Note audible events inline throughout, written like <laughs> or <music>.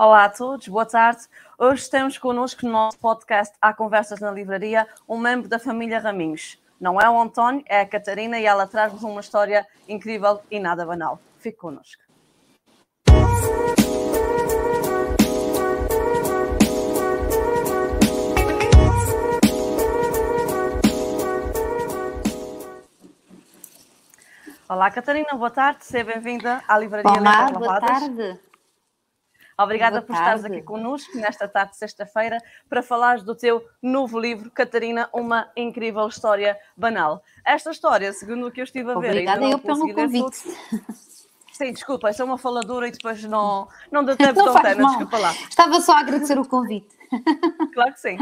Olá a todos, boa tarde. Hoje estamos connosco no nosso podcast Há Conversas na Livraria, um membro da família Raminhos. Não é o António, é a Catarina e ela traz-nos uma história incrível e nada banal. Fique connosco. Olá, Catarina, boa tarde, seja bem-vinda à Livraria Olá, boa tarde. Obrigada por estares aqui connosco nesta tarde de sexta-feira para falares do teu novo livro, Catarina, uma incrível história banal. Esta história, segundo o que eu estive a ver, Obrigada eu pelo convite. Sim, desculpa, sou uma faladora e depois não, não deu <laughs> tempo de desculpa lá. Estava só a agradecer o convite. Claro que sim.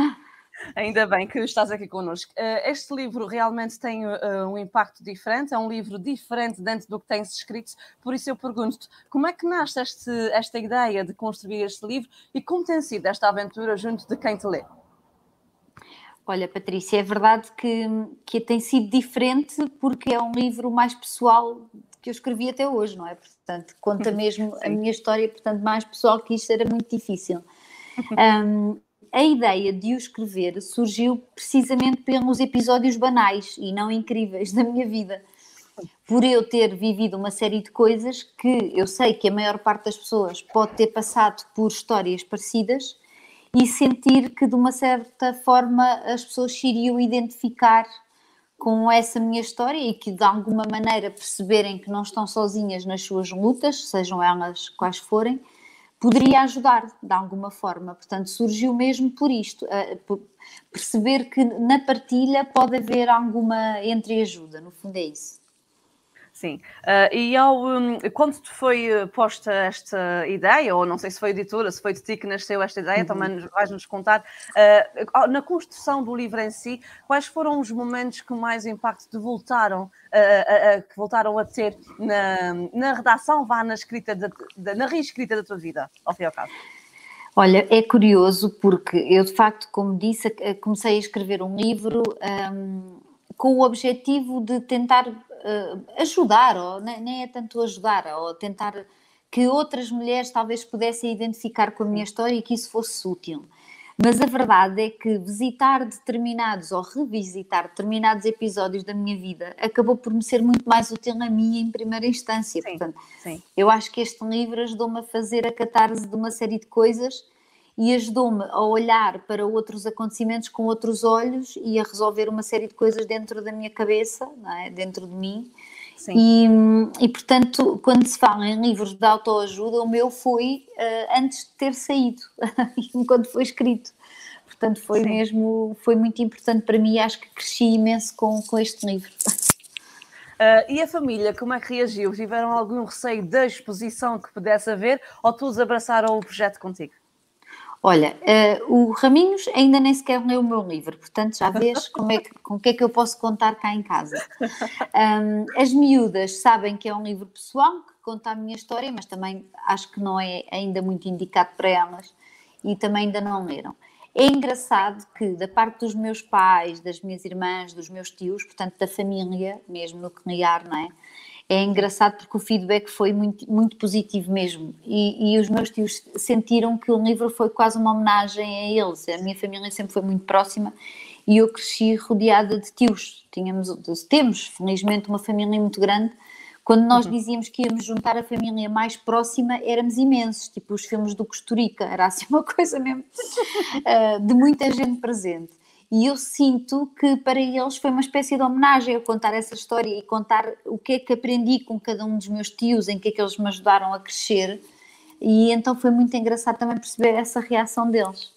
Ainda bem que estás aqui connosco. Eh, este livro realmente tem eh, um impacto diferente, é um livro diferente dentro do que tem-se escrito, por isso eu pergunto-te, como é que nasce este, esta ideia de construir este livro e como tem sido esta aventura junto de quem te lê? Olha, Patrícia, é verdade que, que tem sido diferente porque é um livro mais pessoal que eu escrevi até hoje, não é? Portanto, conta <laughs> mesmo a minha história, portanto, mais pessoal que isto era muito difícil. <laughs> Um, a ideia de o escrever surgiu precisamente pelos episódios banais e não incríveis da minha vida. Por eu ter vivido uma série de coisas que eu sei que a maior parte das pessoas pode ter passado por histórias parecidas e sentir que de uma certa forma as pessoas se iriam identificar com essa minha história e que de alguma maneira perceberem que não estão sozinhas nas suas lutas, sejam elas quais forem, poderia ajudar de alguma forma. Portanto, surgiu mesmo por isto, por perceber que na partilha pode haver alguma entreajuda, no fundo é isso. Sim, uh, e ao, um, quando te foi eh, posta esta ideia, ou não sei se foi editora, se foi de ti que nasceu esta ideia, uhum. também vais-nos contar, uh, na construção do livro em si, quais foram os momentos que mais impacto te voltaram, uh, que voltaram a ter na, na redação, vá na escrita, de, de, na reescrita da tua vida, ao fim e ao cabo? Olha, é curioso porque eu de facto, como disse, comecei a escrever um livro um, com o objetivo de tentar ajudar, ou nem é tanto ajudar, ou tentar que outras mulheres talvez pudessem identificar com a minha história e que isso fosse útil. Mas a verdade é que visitar determinados ou revisitar determinados episódios da minha vida acabou por me ser muito mais útil a mim em primeira instância. Sim, Portanto, sim. eu acho que este livro ajudou-me a fazer a catarse de uma série de coisas e ajudou-me a olhar para outros acontecimentos com outros olhos e a resolver uma série de coisas dentro da minha cabeça, é? dentro de mim. E, e, portanto, quando se fala em livros de autoajuda, o meu foi uh, antes de ter saído, <laughs> enquanto foi escrito. Portanto, foi Sim. mesmo, foi muito importante para mim e acho que cresci imenso com, com este livro. Uh, e a família, como é que reagiu? Tiveram algum receio da exposição que pudesse haver ou todos abraçaram o projeto contigo? Olha, uh, o Raminhos ainda nem sequer leu o meu livro, portanto já vês como é que, com o que é que eu posso contar cá em casa. Um, as miúdas sabem que é um livro pessoal que conta a minha história, mas também acho que não é ainda muito indicado para elas e também ainda não leram. É engraçado que, da parte dos meus pais, das minhas irmãs, dos meus tios, portanto da família, mesmo no criar, não é? É engraçado porque o feedback foi muito, muito positivo mesmo. E, e, os meus tios sentiram que o livro foi quase uma homenagem a eles. A minha família sempre foi muito próxima e eu cresci rodeada de tios. Tínhamos, temos, felizmente, uma família muito grande. Quando nós uhum. dizíamos que íamos juntar a família mais próxima, éramos imensos, tipo os filmes do Costurica, era assim uma <laughs> coisa mesmo uh, <laughs> de muita gente presente. E eu sinto que para eles foi uma espécie de homenagem eu contar essa história e contar o que é que aprendi com cada um dos meus tios, em que é que eles me ajudaram a crescer. E então foi muito engraçado também perceber essa reação deles.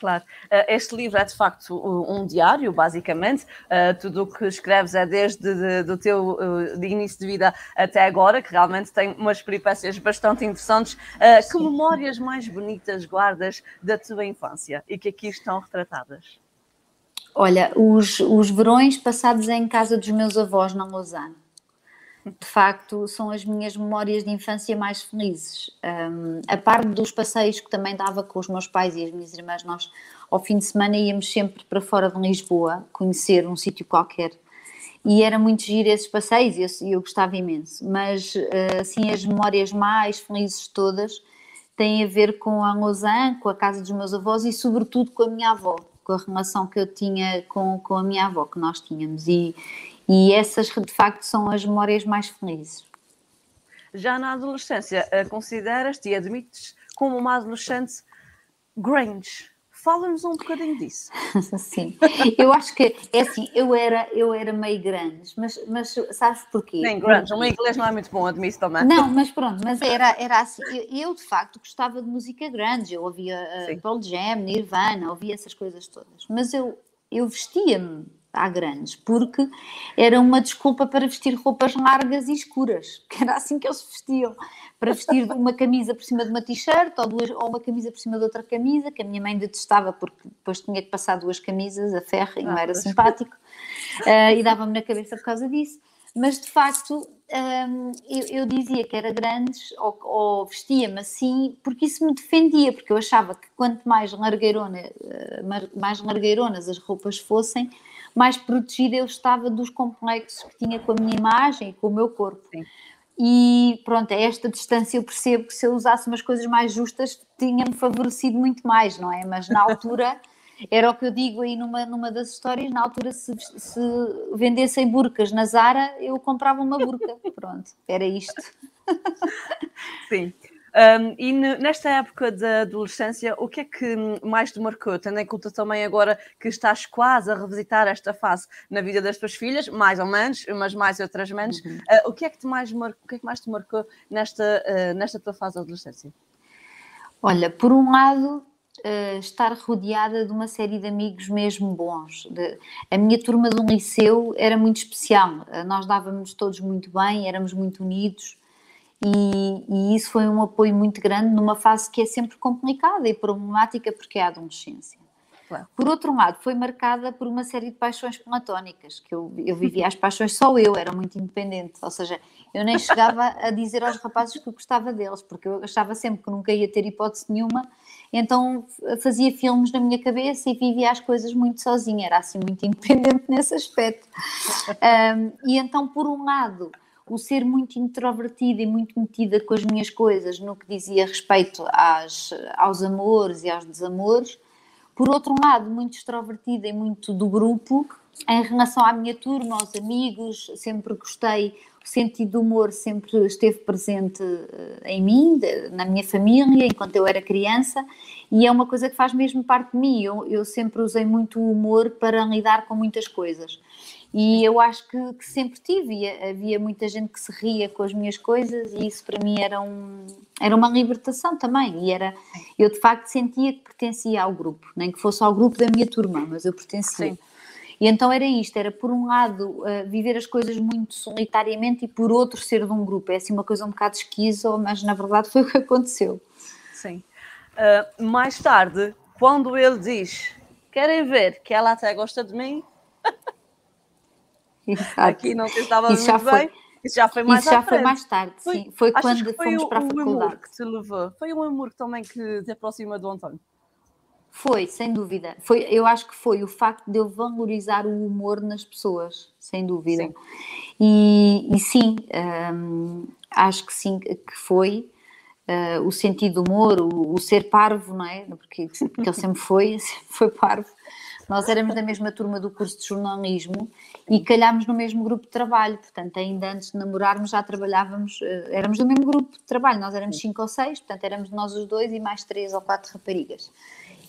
Claro. Eh, este livro é de facto um diário, basicamente. Eh, tudo o que escreves é desde o teu eh, de início de vida até agora, que realmente tem umas peripécias bastante interessantes. Que memórias mais bonitas guardas da tua infância e que aqui estão retratadas? Olha, os, os verões passados em casa dos meus avós na Lausanne. De facto, são as minhas memórias de infância mais felizes. Um, a parte dos passeios que também dava com os meus pais e as minhas irmãs, nós ao fim de semana íamos sempre para fora de Lisboa conhecer um sítio qualquer. E era muito giro esses passeios e eu, eu, gostava imenso. Mas, assim, as memórias mais felizes todas tem a ver com a Lausanne, com a casa dos meus avós e, sobretudo, com a minha avó, com a relação que eu tinha com, com a minha avó, que nós tínhamos. E, e essas, de facto, são as memórias mais felizes. Já na adolescência, eh, consideras-te e admites como uma adolescente Grange. Fala-nos um bocadinho disso. <laughs> Sim, eu acho que é assim, eu era, eu era meio grande, mas, mas sabes porquê? Nem grande, o meu inglês não é muito bom, admito também. Não, mas pronto, mas era, era assim, eu, eu de facto gostava de música grande, eu ouvia uh, Pearl Jam, Nirvana, ouvia essas coisas todas, mas eu, eu vestia-me à grandes, porque era uma desculpa para vestir roupas largas e escuras, <laughs> que era assim que eles vestiam, para vestir uma camisa por cima de uma t-shirt ou, duas, ou uma camisa por cima de outra camisa, que a minha mãe detestava porque depois tinha que passar duas camisas a ferro e não ah, era simpático, uh, e dava-me na cabeça por causa disso. Mas de facto um, eu, eu, dizia que era grandes ou, ou vestia-me assim porque isso me defendia, porque eu achava que quanto mais, largueirona, eh, mais largueironas as roupas fossem, mais protegida eu estava dos complexos que tinha com a minha imagem e com o meu corpo. Sim. E pronto, a esta distância eu percebo que se eu usasse umas coisas mais justas tinha-me favorecido muito mais, não é? Mas na altura, <laughs> era o que eu digo aí numa, numa das histórias, na altura se, se vendessem burcas na Zara, eu comprava uma burca. <laughs> Pronto, era isto. Sim. Um, e nesta época da adolescência, o que é que mais te marcou? Tendo em conta também agora que estás quase a revisitar esta fase na vida das tuas filhas, mais ou menos, mas mais outras menos. Uhum. Uh, o que é que te mais marcou, o que é que mais te marcou nesta, uh, nesta tua fase da adolescência? Olha, por um lado, Uh, estar rodeada de uma série de amigos mesmo bons. De, a minha turma do liceu era muito especial, nós dávamos todos muito bem, éramos muito unidos, e, e, isso foi um apoio muito grande numa fase que é sempre complicada e problemática porque é a adolescência. Claro. Por outro lado, foi marcada por uma série de paixões platónicas, que eu, eu <laughs> vivia as paixões só eu, era muito independente, ou seja, eu nem chegava a dizer aos rapazes que eu gostava deles, porque eu achava sempre que nunca ia ter hipótese nenhuma, então fazia filmes na minha cabeça e vivia as coisas muito sozinha, era assim muito <laughs> independente nesse aspecto. <laughs> Um, e então, por um lado, o ser muito introvertida e muito metida com as minhas coisas no que dizia respeito às, aos amores e aos desamores, por outro lado, muito extrovertida e muito do grupo, em relação à minha turma, aos amigos, sempre gostei, o sentido do humor sempre esteve presente eh, em mim, na minha família, enquanto eu era criança, e é uma coisa que faz mesmo parte de mim. Eu, eu sempre usei muito o humor para lidar com muitas coisas. E eu acho que, que, sempre tive, havia muita gente que se ria com as minhas coisas e isso para mim era, um, era uma libertação também. E era, eu de facto sentia que pertencia ao grupo, nem que fosse ao grupo da minha turma, mas eu pertencia. Sim. E então era isto, era por um lado uh, viver as coisas muito solitariamente e por outro ser de um grupo. É assim uma coisa um bocado esquizo, mas na verdade foi o que aconteceu. Sim. Uh, mais tarde, quando ele diz, querem ver que ela até gosta de mim? <laughs> <laughs> Aqui não estava isso muito bem. Isso já foi mais Isso já foi mais tarde, foi, sim. Foi quando foi fomos o, para a faculdade. Amor que te levou. Foi um amor também que te aproxima do António. Foi, sem dúvida. Foi, eu acho que foi o facto de eu valorizar o humor nas pessoas, sem dúvida. Sim. E, e sim, hum, acho que sim, que foi. Uh, o sentido do humor, o, o, ser parvo, não é? Porque, porque ele sempre foi, <laughs> sempre foi parvo. Nós éramos da mesma turma do curso de jornalismo e calhámos no mesmo grupo de trabalho, portanto, ainda antes de namorarmos já trabalhávamos, eh, éramos do mesmo grupo de trabalho, nós éramos cinco ou seis, portanto, éramos nós os dois e mais três ou quatro raparigas.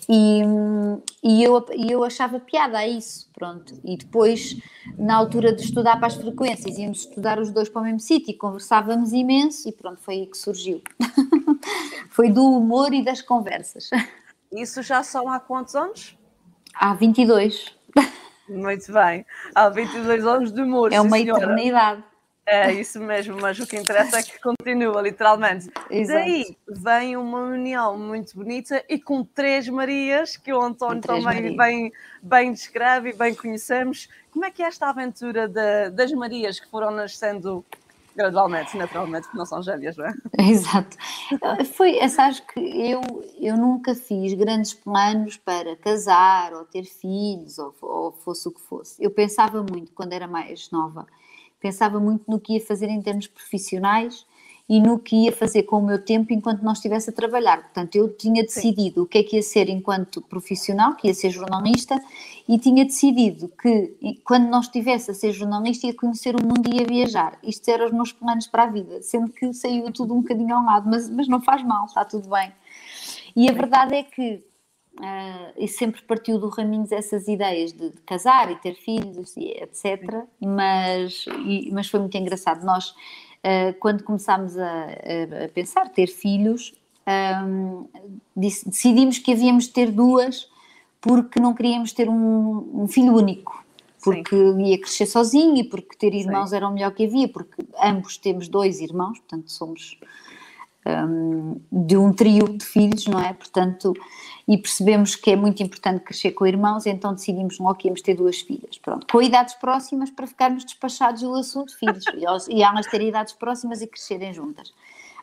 E, e, eu, e eu achava piada a isso, pronto. E depois, na altura de estudar para as frequências, íamos estudar os dois para o mesmo sítio e conversávamos imenso e pronto, foi aí que surgiu. <laughs> foi do humor e das conversas. Isso já são há quantos anos? Há 22. Muito bem. Há 22 anos de humor. É uma senhora. eternidade. É isso mesmo, mas o que interessa é que continua, literalmente. Exato. Daí vem uma união muito bonita e com três Marias, que o António também bem, bem descreve e bem conhecemos. Como é que é esta aventura de, das Marias que foram nascendo Gradualmente, naturalmente, porque não são gêmeas, não é? <laughs> Exato. Foi, é, sabes que eu, eu nunca fiz grandes planos para casar ou ter filhos ou, ou fosse o que fosse. Eu pensava muito, quando era mais nova, pensava muito no que ia fazer em termos profissionais e no que ia fazer com o meu tempo enquanto não estivesse a trabalhar. Portanto, eu tinha decidido Sim. o que é que ia ser enquanto profissional, que ia ser jornalista, e tinha decidido que quando não estivesse a ser jornalista ia conhecer o mundo e ia viajar. Isto eram os meus planos para a vida, sendo que saiu tudo um bocadinho ao lado, mas, mas não faz mal, está tudo bem. E a verdade é que Uh, e sempre partiu do Raminhos essas ideias de, de, casar e ter filhos e etc. Mas, e, mas foi muito engraçado. Nós, uh, quando começámos a, a, pensar ter filhos, um, decidimos que havíamos de ter duas porque não queríamos ter um, um filho único. Porque Sim. ia crescer sozinho e porque ter irmãos Sim. era o melhor que havia, porque ambos temos dois irmãos, portanto somos um, de um trio de filhos, não é? Portanto, e percebemos que é muito importante crescer com irmãos, então decidimos logo que íamos ter duas filhas, pronto, com idades próximas para ficarmos despachados do assunto de filhos, e elas terem idades próximas e crescerem juntas.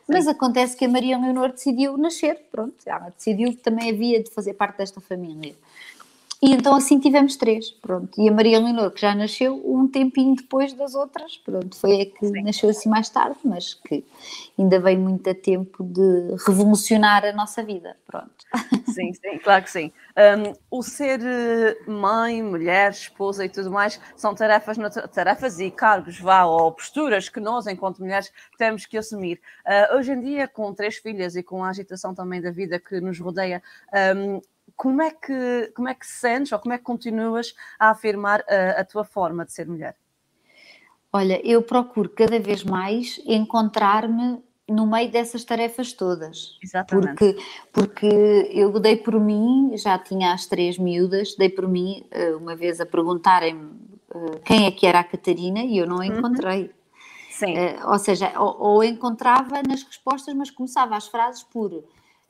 Mas acontece que a Maria Leonor decidiu nascer, pronto, ela decidiu que também havia de fazer parte desta família. E então assim tivemos três, pronto. E a Maria Leonor, que já nasceu um tempinho depois das outras, pronto, foi a que sim. nasceu assim mais tarde, mas que ainda vem muito a tempo de revolucionar a nossa vida, pronto. <laughs> Sim, sim, claro que sim. Um, o ser eh, mãe, mulher, esposa e tudo mais são tarefas, tarefas e cargos, vá, ou posturas que nós, enquanto mulheres, temos que assumir. Uh, hoje em dia, com três filhas e com a agitação também da vida que nos rodeia, um, como é que, como é que sentes ou como é que continuas a afirmar a, a tua forma de ser mulher? Olha, eu procuro cada vez mais encontrar-me no meio dessas tarefas todas. Exatamente. Porque, porque eu dei por mim, já tinha as três miúdas, dei por mim eh, uma vez a perguntarem-me eh, quem é que era a Catarina e eu não a uhum. encontrei. Uhum. Sim. Uh, ou seja, ou, ou, encontrava nas respostas, mas começava as frases por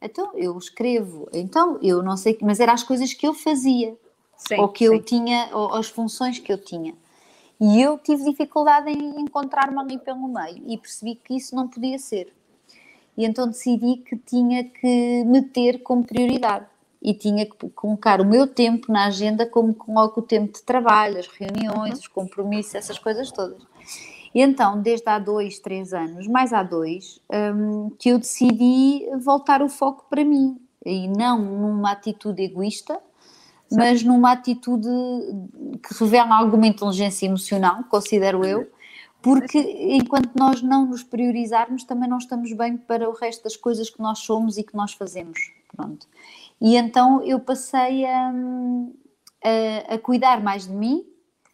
então eu escrevo, então eu não sei, mas eram as coisas que eu fazia, sim, ou que sim. eu tinha, ou as funções que eu tinha. E eu tive dificuldade em encontrar-me ali pelo meio e percebi que isso não podia ser. E então decidi que tinha que meter como prioridade e tinha que colocar o meu tempo na agenda como coloco o tempo de trabalho, as reuniões, uhum. os compromissos, essas coisas todas. E então, desde há dois, três anos, mais há dois, um, que eu decidi voltar o foco para mim. E não numa atitude egoísta, mas numa atitude que revela alguma inteligência emocional, considero eu, porque enquanto nós não nos priorizarmos, também não estamos bem para o resto das coisas que nós somos e que nós fazemos. Pronto. E então eu passei a, a, a cuidar mais de mim,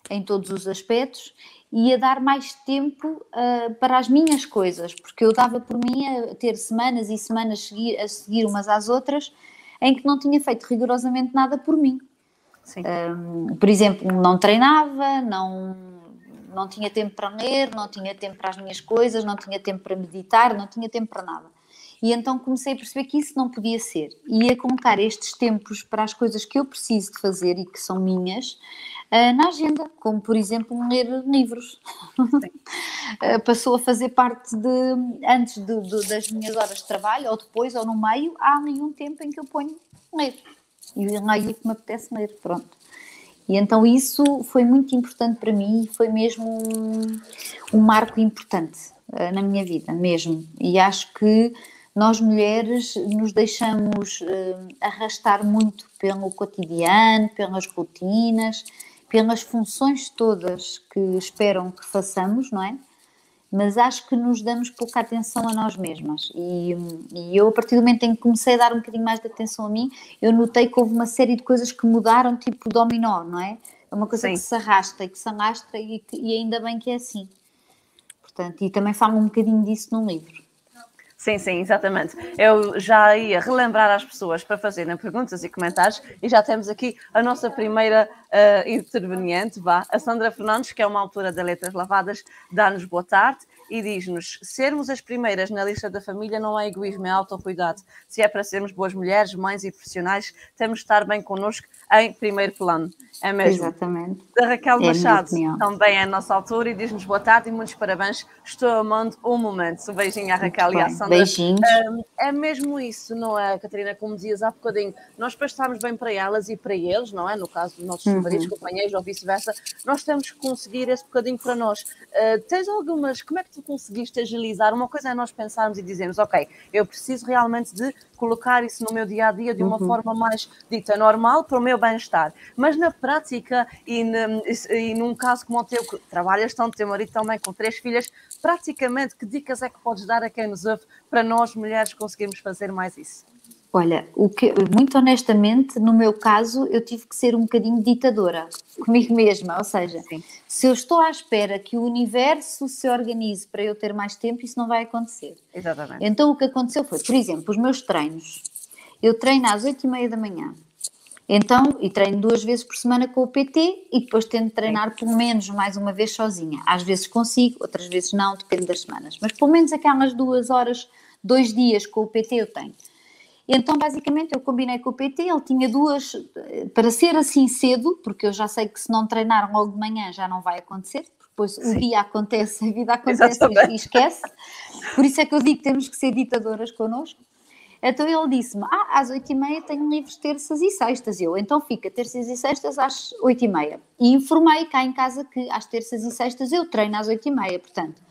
em todos os aspectos, e a dar mais tempo uh, para as minhas coisas, porque eu dava por mim a ter semanas e semanas seguir, a seguir umas às outras em que não tinha feito rigorosamente nada por mim. Um, por exemplo, não treinava, não, não tinha tempo para ler, não tinha tempo para as minhas coisas, não tinha tempo para meditar, não tinha tempo para nada. E então comecei a perceber que isso não podia ser. E a colocar estes tempos para as coisas que eu preciso de fazer e que são minhas, uh, na agenda, como por exemplo ler livros. uh, <laughs> passou a fazer parte de, antes de, de, das minhas horas de trabalho, ou depois, ou no meio, há nenhum tempo em que eu ponho ler. E leio o que me apetece ler, pronto. E então isso foi muito importante para mim e foi mesmo um, um marco importante uh, na minha vida, mesmo. E acho que nós mulheres nos deixamos uh, arrastar muito pelo cotidiano, pelas rotinas, pelas funções todas que esperam que façamos, não é? Mas acho que nos damos pouca atenção a nós mesmas. E, e, eu, a partir do momento em que comecei a dar um bocadinho mais de atenção a mim, eu notei que houve uma série de coisas que mudaram, tipo dominó, não é? É uma coisa Sim. que se arrasta e que se arrasta e, que, e ainda bem que é assim. Portanto, e também falo um bocadinho disso no livro. Sim, sim, exatamente. Eu já ia relembrar às pessoas para fazerem perguntas e comentários e já temos aqui a nossa primeira uh, interveniente, vá, a Sandra Fernandes, que é uma autora de Letras Lavadas, dá-nos boa tarde e diz-nos: sermos as primeiras na lista da família não é egoísmo, é autocuidado. Se é para sermos boas mulheres, mães e profissionais, temos de estar bem connosco em primeiro plano. É mesmo. Exatamente. Da Raquel é Machado, também é a nossa altura, e diz-nos boa tarde e muitos parabéns. Estou amando o momento. Um beijinho à Raquel e à Sandra. Beijinhos. é mesmo isso, não é, Catarina? Como dizias há bocadinho, nós para estarmos bem para elas e para eles, não é? No caso dos nossos uhum. maridos, companheiros ou vice-versa, nós temos que conseguir esse bocadinho para nós. Uh, tens algumas. Como é que tu conseguiste agilizar? Uma coisa é nós pensarmos e dizermos, ok, eu preciso realmente de colocar isso no meu dia a dia de uma uhum. forma mais dita normal para o meu bem-estar. Mas na prática, e, e, num caso como o teu, que trabalhas tanto, teu marido também com três filhas, praticamente que dicas é que podes dar a quem nos ouve para nós mulheres conseguirmos fazer mais isso? Olha, o que, muito honestamente, no meu caso, eu tive que ser um bocadinho ditadora <laughs> comigo mesma. Ou seja, Sim. se eu estou à espera que o universo se organize para eu ter mais tempo, isso não vai acontecer. Exatamente. Então o que aconteceu foi, por exemplo, os meus treinos. Eu treino às oito e meia da manhã. Então, e treino duas vezes por semana com o PT e depois tento treinar pelo menos mais uma vez sozinha. Às vezes consigo, outras vezes não, depende das semanas. Mas pelo menos aquelas duas horas, dois dias com o PT eu tenho. Então, basicamente, eu combinei com o PT, ele tinha duas, para ser assim cedo, porque eu já sei que se não treinar logo de manhã já não vai acontecer, depois o dia acontece, a vida <laughs> acontece Exatamente. e esquece. Por isso é que eu digo que temos que ser ditadoras connosco. Então ele disse-me: Ah, às oito e meia tenho livros terças e sextas. Eu, então fica terças e sextas às oito e meia. E informei cá em casa que às terças e sextas eu treino às oito e meia. Portanto,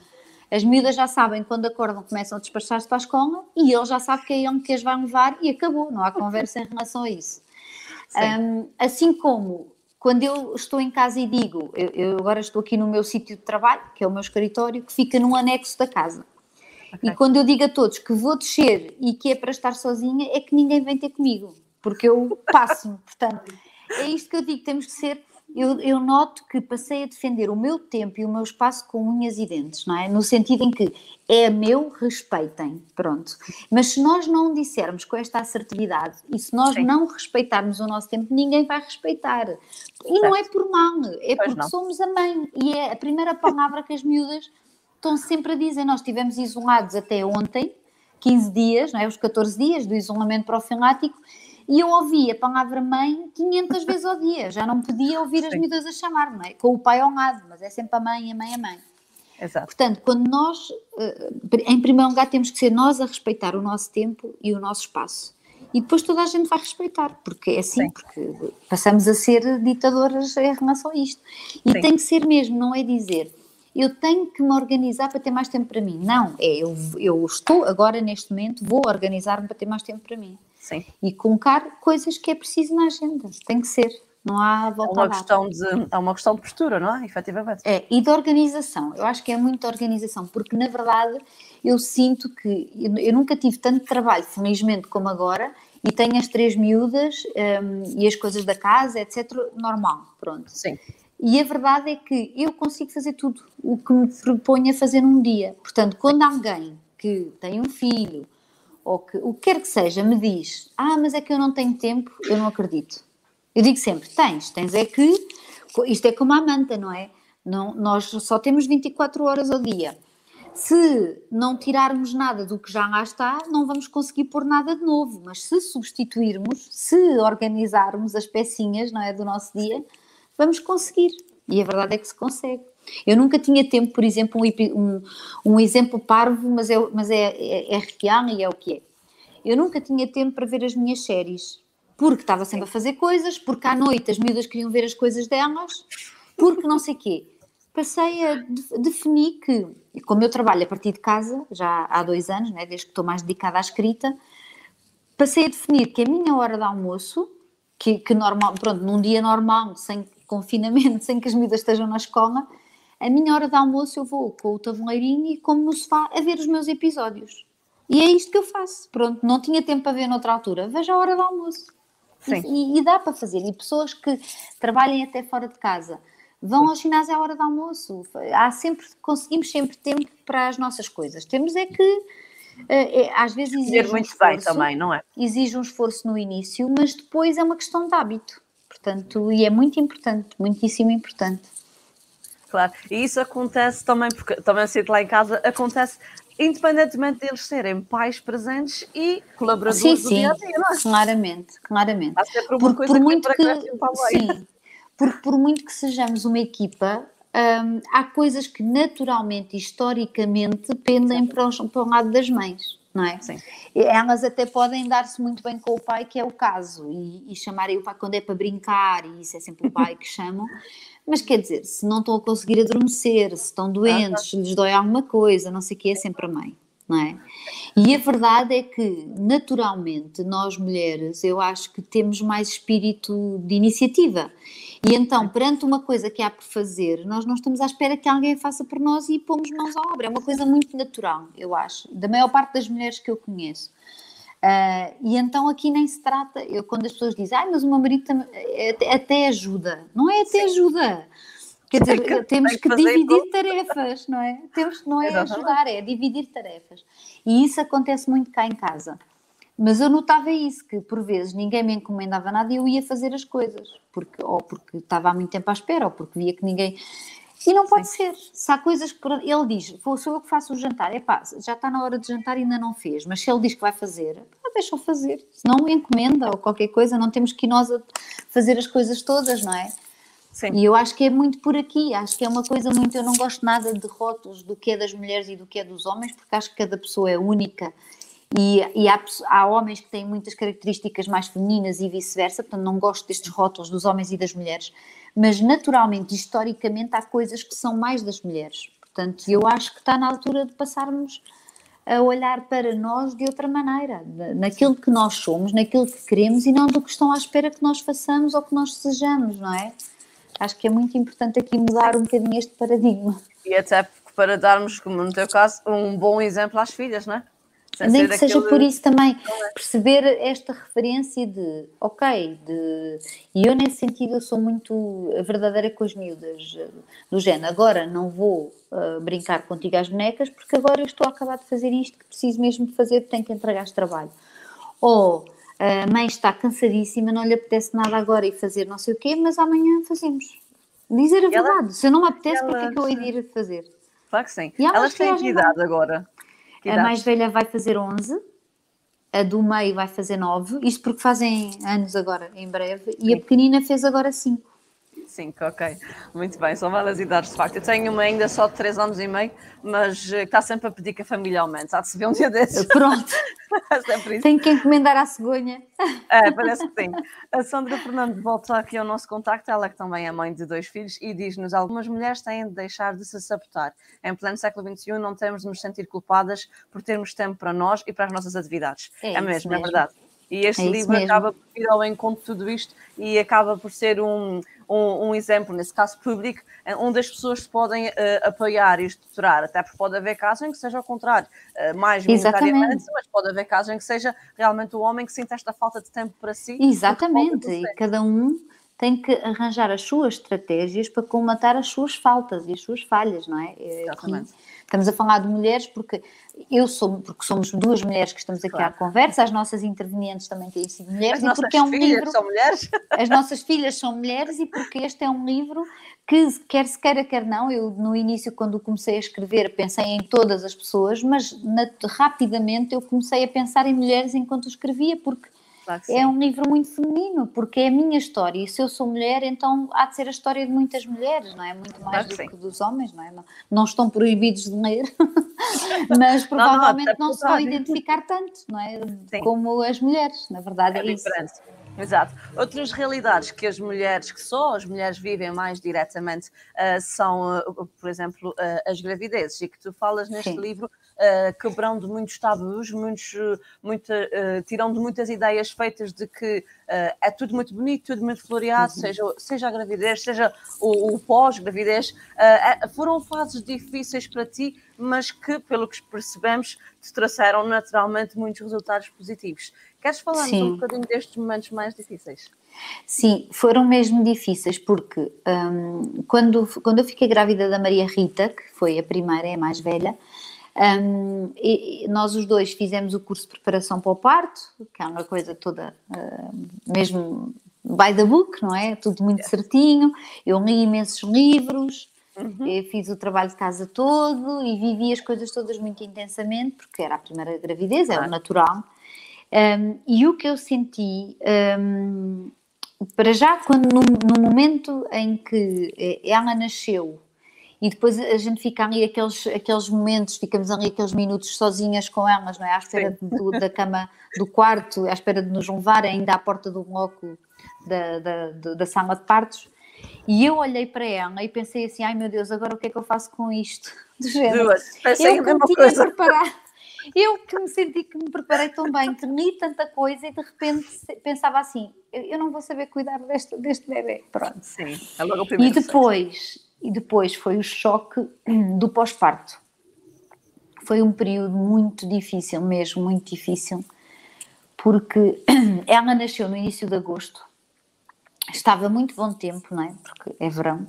as miúdas já sabem quando acordam, começam a despachar-se para a escola e ele já sabe que é ele que as vai levar e acabou, não há conversa em relação a isso. Um, assim como quando eu estou em casa e digo, eu, eu, agora estou aqui no meu sítio de trabalho, que é o meu escritório, que fica num anexo da casa. Okay. E quando eu digo a todos que vou descer e que é para estar sozinha, é que ninguém vem ter comigo, porque eu passo-me. <laughs> Portanto, é isto que eu digo, temos que ser eu, eu, noto que passei a defender o meu tempo e o meu espaço com unhas e dentes, não é? No sentido em que é meu, respeitem, pronto. Mas se nós não dissermos com esta assertividade e se nós Sim. não respeitarmos o nosso tempo, ninguém vai respeitar. E certo. não é por mal, é pois porque não. somos a mãe. E é a primeira palavra que as miúdas estão sempre a dizer. Nós estivemos isolados até ontem, 15 dias, não é? os 14 dias do isolamento profilático, e eu ouvia a palavra mãe 500 <laughs> vezes ao dia, já não podia ouvir Sim. as miúdas a chamar-me, é? com o pai ao lado, mas é sempre a mãe, a mãe, a mãe. Exato. Portanto, quando nós, eh, em primeiro lugar, temos que ser nós a respeitar o nosso tempo e o nosso espaço. E depois toda a gente vai respeitar, porque é assim, Sim. porque passamos a ser ditadoras em relação a isto. E Sim. tem que ser mesmo, não é dizer eu tenho que me organizar para ter mais tempo para mim. Não, é eu, eu estou agora neste momento, vou organizar-me para ter mais tempo para mim. Sim. E colocar coisas que é preciso na agenda. Tem que ser. Não há volta é uma questão de É uma questão de postura, não é? Efetivamente. É, e de organização. Eu acho que é muito organização, porque na verdade eu sinto que eu, eu nunca tive tanto trabalho, felizmente, como agora, e tenho as três miúdas um, e as coisas da casa, etc. Normal, pronto. Sim. E a verdade é que eu consigo fazer tudo o que me proponho a fazer num dia. Portanto, quando alguém que tem um filho ou que o que quer que seja me diz: Ah, mas é que eu não tenho tempo, eu não acredito. Eu digo sempre: tens, tens é que. Isto é como a manta, não é? Não, nós só temos 24 horas ao dia. Se não tirarmos nada do que já lá está, não vamos conseguir pôr nada de novo. Mas se substituirmos, se organizarmos as pecinhas não é, do nosso dia, vamos conseguir. E a verdade é que se consegue. Eu nunca tinha tempo, por exemplo, um, um, um exemplo parvo, mas, é, mas é, é, é real e é o que é. Eu nunca tinha tempo para ver as minhas séries, porque estava sempre a fazer coisas, porque à noite as miúdas queriam ver as coisas delas, porque não sei quê. Passei a definir que, como eu trabalho a partir de casa, já há dois anos, né, desde que estou mais dedicada à escrita, passei a definir que a minha hora de almoço, que, que normal, pronto, num dia normal, sem confinamento, <laughs> sem que as miúdas estejam na escola, a minha hora de almoço eu vou com o tabuleirinho e como no sofá a ver os meus episódios. E é isto que eu faço. Pronto, não tinha tempo para ver noutra altura. Veja a hora do almoço. E, e, dá para fazer. E pessoas que trabalhem até fora de casa vão ao ginásio à hora do almoço. Há sempre, conseguimos sempre tempo para as nossas coisas. Temos é que é, às vezes exige muito um esforço, bem também, não é? Exige um esforço no início, mas depois é uma questão de hábito. Portanto, e é muito importante, muitíssimo importante. Claro, e isso acontece também, porque também sinto lá em casa, acontece independentemente deles serem pais presentes e colaboradores sim, sim, do dia a dia, não é? Claramente, claramente. Por, por muito que, sim, porque por muito que sejamos uma equipa, um, há coisas que naturalmente, historicamente, pendem para, os, para o lado das mães, não é? Sim. Elas até podem dar-se muito bem com o pai, que é o caso, e, e chamarem o pai quando é para brincar, e isso é sempre o pai que chamam. <laughs> Mas quer dizer, se não estão a conseguir adormecer, se estão doentes, se lhes dói alguma coisa, não sei o que, é sempre a mãe não é? E a verdade é que, naturalmente, nós mulheres, eu acho que temos mais espírito de iniciativa. E então, perante uma coisa que há por fazer, nós não estamos à espera que alguém faça por nós e pomos mãos à obra. É uma coisa muito natural, eu acho, da maior parte das mulheres que eu conheço. Uh, e então aqui nem se trata, eu, quando as pessoas dizem, ah, mas o meu marido até, até ajuda. Não é até Sim. ajuda Quer dizer, que, temos que, dividir tarefas, não é? Temos, não é Exatamente. ajudar, é dividir tarefas. E isso acontece muito cá em casa. Mas eu notava isso, que por vezes ninguém me encomendava nada e eu ia fazer as coisas, porque, ou porque estava há muito tempo à espera, ou porque via que ninguém. E não pode Sim. ser. Se há coisas que. Ele diz, sou eu que faço o jantar, é pá, já está na hora de jantar e ainda não fez, mas se ele diz que vai fazer, pá, deixa-o fazer. Se não, encomenda ou qualquer coisa, não temos que ir nós a fazer as coisas todas, não é? Sim. E eu acho que é muito por aqui, acho que é uma coisa muito. Eu não gosto nada de rótulos do que é das mulheres e do que é dos homens, porque acho que cada pessoa é única e, e há, há, homens que têm muitas características mais femininas e vice-versa, portanto não gosto destes rótulos dos homens e das mulheres, mas naturalmente, historicamente, há coisas que são mais das mulheres. Portanto, eu acho que está na altura de passarmos a olhar para nós de outra maneira, naquilo que nós somos, naquilo que queremos e não do que estão à espera que nós façamos ou que nós desejamos, não é? acho que é muito importante aqui mudar um bocadinho este paradigma. E até para darmos, como no teu caso, um bom exemplo às filhas, não é? Sem Nem que seja por isso também, perceber esta referência de, ok, de, e eu nesse sentido eu sou muito verdadeira com as miúdas, do género, agora não vou uh, brincar contigo às bonecas porque agora eu estou a acabar de fazer isto que preciso mesmo de fazer, tenho que entregar este trabalho. Ou a mãe está cansadíssima, não lhe apetece nada agora e fazer não sei o quê, mas amanhã fazemos. Dizer a verdade, ela, se eu não me apetece, ela, para que é que eu hei de ir fazer? Claro que sim. E Elas têm que idade agora? Que a mais velha vai fazer 11, a do meio vai fazer 9, isto porque fazem anos agora, em breve, e a pequenina fez agora 5. 5, ok. Muito bem, são várias idades de facto. Eu tenho uma ainda só de 3 anos e meio, mas eh, está sempre a pedir que a família aumente. Há de se ver um dia desses. <laughs> Pronto. <laughs> é Tenho que encomendar à cegonha. É, parece que sim. A Sandra Fernandes volta aqui ao nosso contacto, ela que também é mãe de dois filhos, e diz-nos: algumas mulheres têm de deixar de se sabotar. Em pleno século XXI, não temos de nos sentir culpadas por termos tempo para nós e para as nossas atividades. É, é mesmo, mesmo, é verdade. E este é livro mesmo. acaba por ir ao encontro de tudo isto e acaba por ser um, um, um exemplo, nesse caso público, onde as pessoas se podem uh, apoiar e estruturar, até porque pode haver casos em que seja ao contrário, uh, mais voluntariamente, mas pode haver casos em que seja realmente o homem que sinta esta falta de tempo para si. Exatamente, e cada um tem que arranjar as suas estratégias para colmatar as suas faltas e as suas falhas, não é? Exatamente. Aqui, estamos a falar de mulheres porque eu sou, porque somos duas mulheres que estamos aqui claro. à conversa, as nossas intervenientes também têm sido mulheres, as e porque é um livro. São mulheres. <laughs> As nossas filhas são mulheres, e porque este é um livro que, quer se queira, quer não, eu no início, quando comecei a escrever, pensei em todas as pessoas, mas na, rapidamente eu comecei a pensar em mulheres enquanto escrevia, porque Claro é um livro muito feminino, porque é a minha história, e se eu sou mulher, então há de ser a história de muitas mulheres, não é? Muito mais claro do sim. que dos homens, não é? Não, não estão proibidos de ler, <laughs> mas provavelmente não, não, não se vão identificar tanto, não é? Sim. Como as mulheres, na verdade é, é isso. Exato. Outras realidades que as mulheres, que só as mulheres vivem mais diretamente, uh, são, uh, por exemplo, uh, as gravidezes, e que tu falas neste Sim. livro uh, quebrando muitos tabus, muitos, muita, uh, tirando muitas ideias feitas de que uh, é tudo muito bonito, tudo muito floreado, uhum. seja, seja a gravidez, seja o, o pós-gravidez. É, foram fases difíceis para ti, mas que, pelo que percebemos, te trouxeram naturalmente muitos resultados positivos. Queres falar-nos um bocadinho destes momentos mais difíceis? Sim, foram mesmo difíceis, porque um, quando, quando eu fiquei grávida da Maria Rita, que foi a primeira, é a mais velha, um, e, nós os dois fizemos o curso de preparação para o parto, que é uma coisa toda uh, mesmo by the book, não é? Tudo muito certinho. Eu li imensos livros, uhum. fiz o trabalho de casa todo e vivi as coisas todas muito intensamente, porque era a primeira gravidez, é o natural. Um, e o que eu senti um, para já, quando no, no, momento em que eh, ela nasceu e depois a gente fica ali aqueles, aqueles momentos, ficamos ali aqueles minutos sozinhas com elas, não é? À espera do, da cama do quarto, à espera de nos levar ainda à porta do bloco da, da, da sala de partos. E eu olhei para ela e pensei assim: ai meu Deus, agora o que é que eu faço com isto? <laughs> Do género. Pensei eu a mesma coisa. Preparado, eu que me senti que me preparei tão bem, que li tanta coisa e de repente pensava assim: eu não vou saber cuidar deste, deste bebê. Pronto. Sim, é logo o primeiro. E depois, e depois foi o choque do pós-parto. Foi um período muito difícil, mesmo muito difícil, porque ela nasceu no início de agosto, estava muito bom tempo, não é? Porque é verão,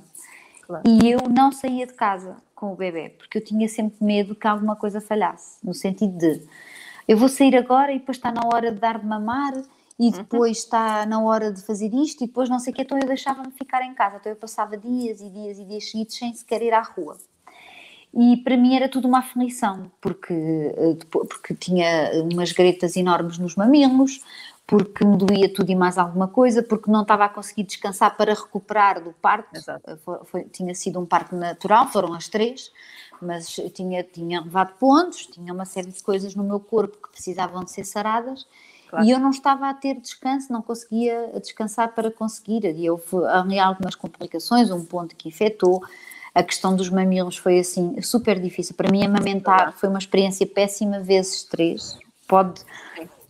claro. e eu não saía de casa com o bebê, porque eu tinha sempre medo que alguma coisa falhasse, no sentido de eu vou sair agora e depois está na hora de dar de mamar e uhum. depois está na hora de fazer isto e depois não sei o que, então eu deixava-me ficar em casa, então eu passava dias e dias e dias seguidos sem sequer ir à rua. E para mim era tudo uma aflição, porque, eh, porque tinha umas gretas enormes nos mamilos, porque me doía tudo e mais alguma coisa, porque não estava a conseguir descansar para recuperar do parto. Foi, foi, tinha sido um parto natural, foram as três, mas tinha, tinha levado pontos, tinha uma série de coisas no meu corpo que precisavam de ser saradas. Claro. E eu não estava a ter descanso, não conseguia descansar para conseguir. E eu ali algumas complicações, um ponto que infectou, a questão dos mamilos foi assim super difícil. Para mim, amamentar foi uma experiência péssima, vezes três. Pode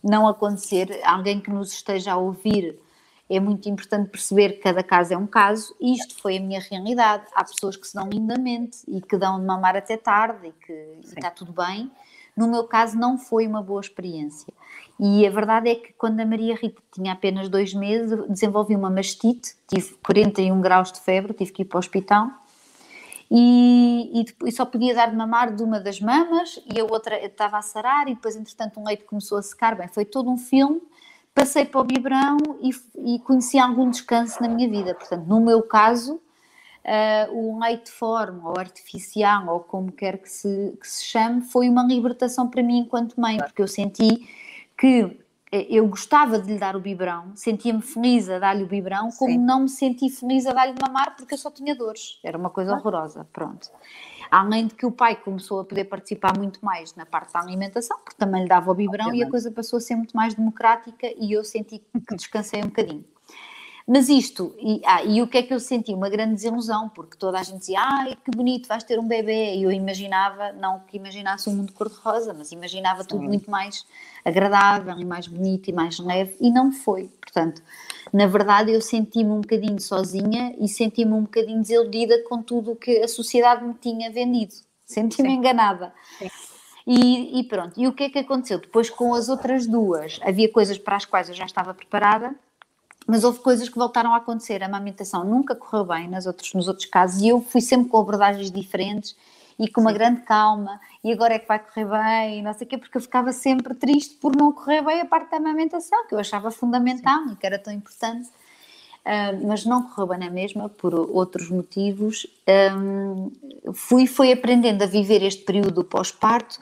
não acontecer. Alguém que nos esteja a ouvir, é muito importante perceber que cada caso é um caso. Isto foi a minha realidade. Há pessoas que se dão lindamente e que dão de mamar até tarde e que e está tudo bem. No meu caso, não foi uma boa experiência. E a verdade é que quando a Maria Rita tinha apenas dois meses, desenvolvi uma mastite, tive 41 graus de febre, tive que ir para o hospital. E, e, e, só podia dar de mamar de uma das mamas e a outra estava a sarar e depois entretanto um leite começou a secar, bem, foi todo um filme, passei para o biberão e, e conheci algum descanso na minha vida, portanto no meu caso uh, o leite forma ou artificial ou como quer que se, que se chame foi uma libertação para mim enquanto mãe, porque eu senti que eh, eu gostava de lhe dar o biberão, sentia-me feliz a dar-lhe o biberão, como Sim. não me senti feliz a dar-lhe mamar porque eu só tinha dores. Era uma coisa horrorosa, pronto. Além de que o pai começou a poder participar muito mais na parte da alimentação, porque também lhe dava o biberão Obviamente. e a coisa passou a ser muito mais democrática e eu senti que descansei um bocadinho. Mas isto, e, ah, e o que é que eu senti? Uma grande desilusão, porque toda a gente dizia, ai que bonito, vais ter um bebê, e eu imaginava, não que imaginasse um mundo cor-de-rosa, mas imaginava Sim. tudo muito mais agradável e mais bonito e mais leve, e não foi. Portanto, na verdade eu senti-me um bocadinho sozinha e senti-me um bocadinho desiludida com tudo o que a sociedade me tinha vendido. Senti-me enganada. Sim. E, e, pronto, e o que é que aconteceu? Depois com as outras duas, havia coisas para as quais eu já estava preparada, mas houve coisas que voltaram a acontecer. A amamentação nunca correu bem nas outros, nos outros casos e eu fui sempre com abordagens diferentes e com uma Sim. grande calma e agora é que vai correr bem, não sei o quê, porque eu ficava sempre triste por não correr bem a parte da amamentação, que eu achava fundamental Sim. e que era tão importante. Uh, mas não correu bem na mesma, por outros motivos. Um, fui, fui aprendendo a viver este período pós-parto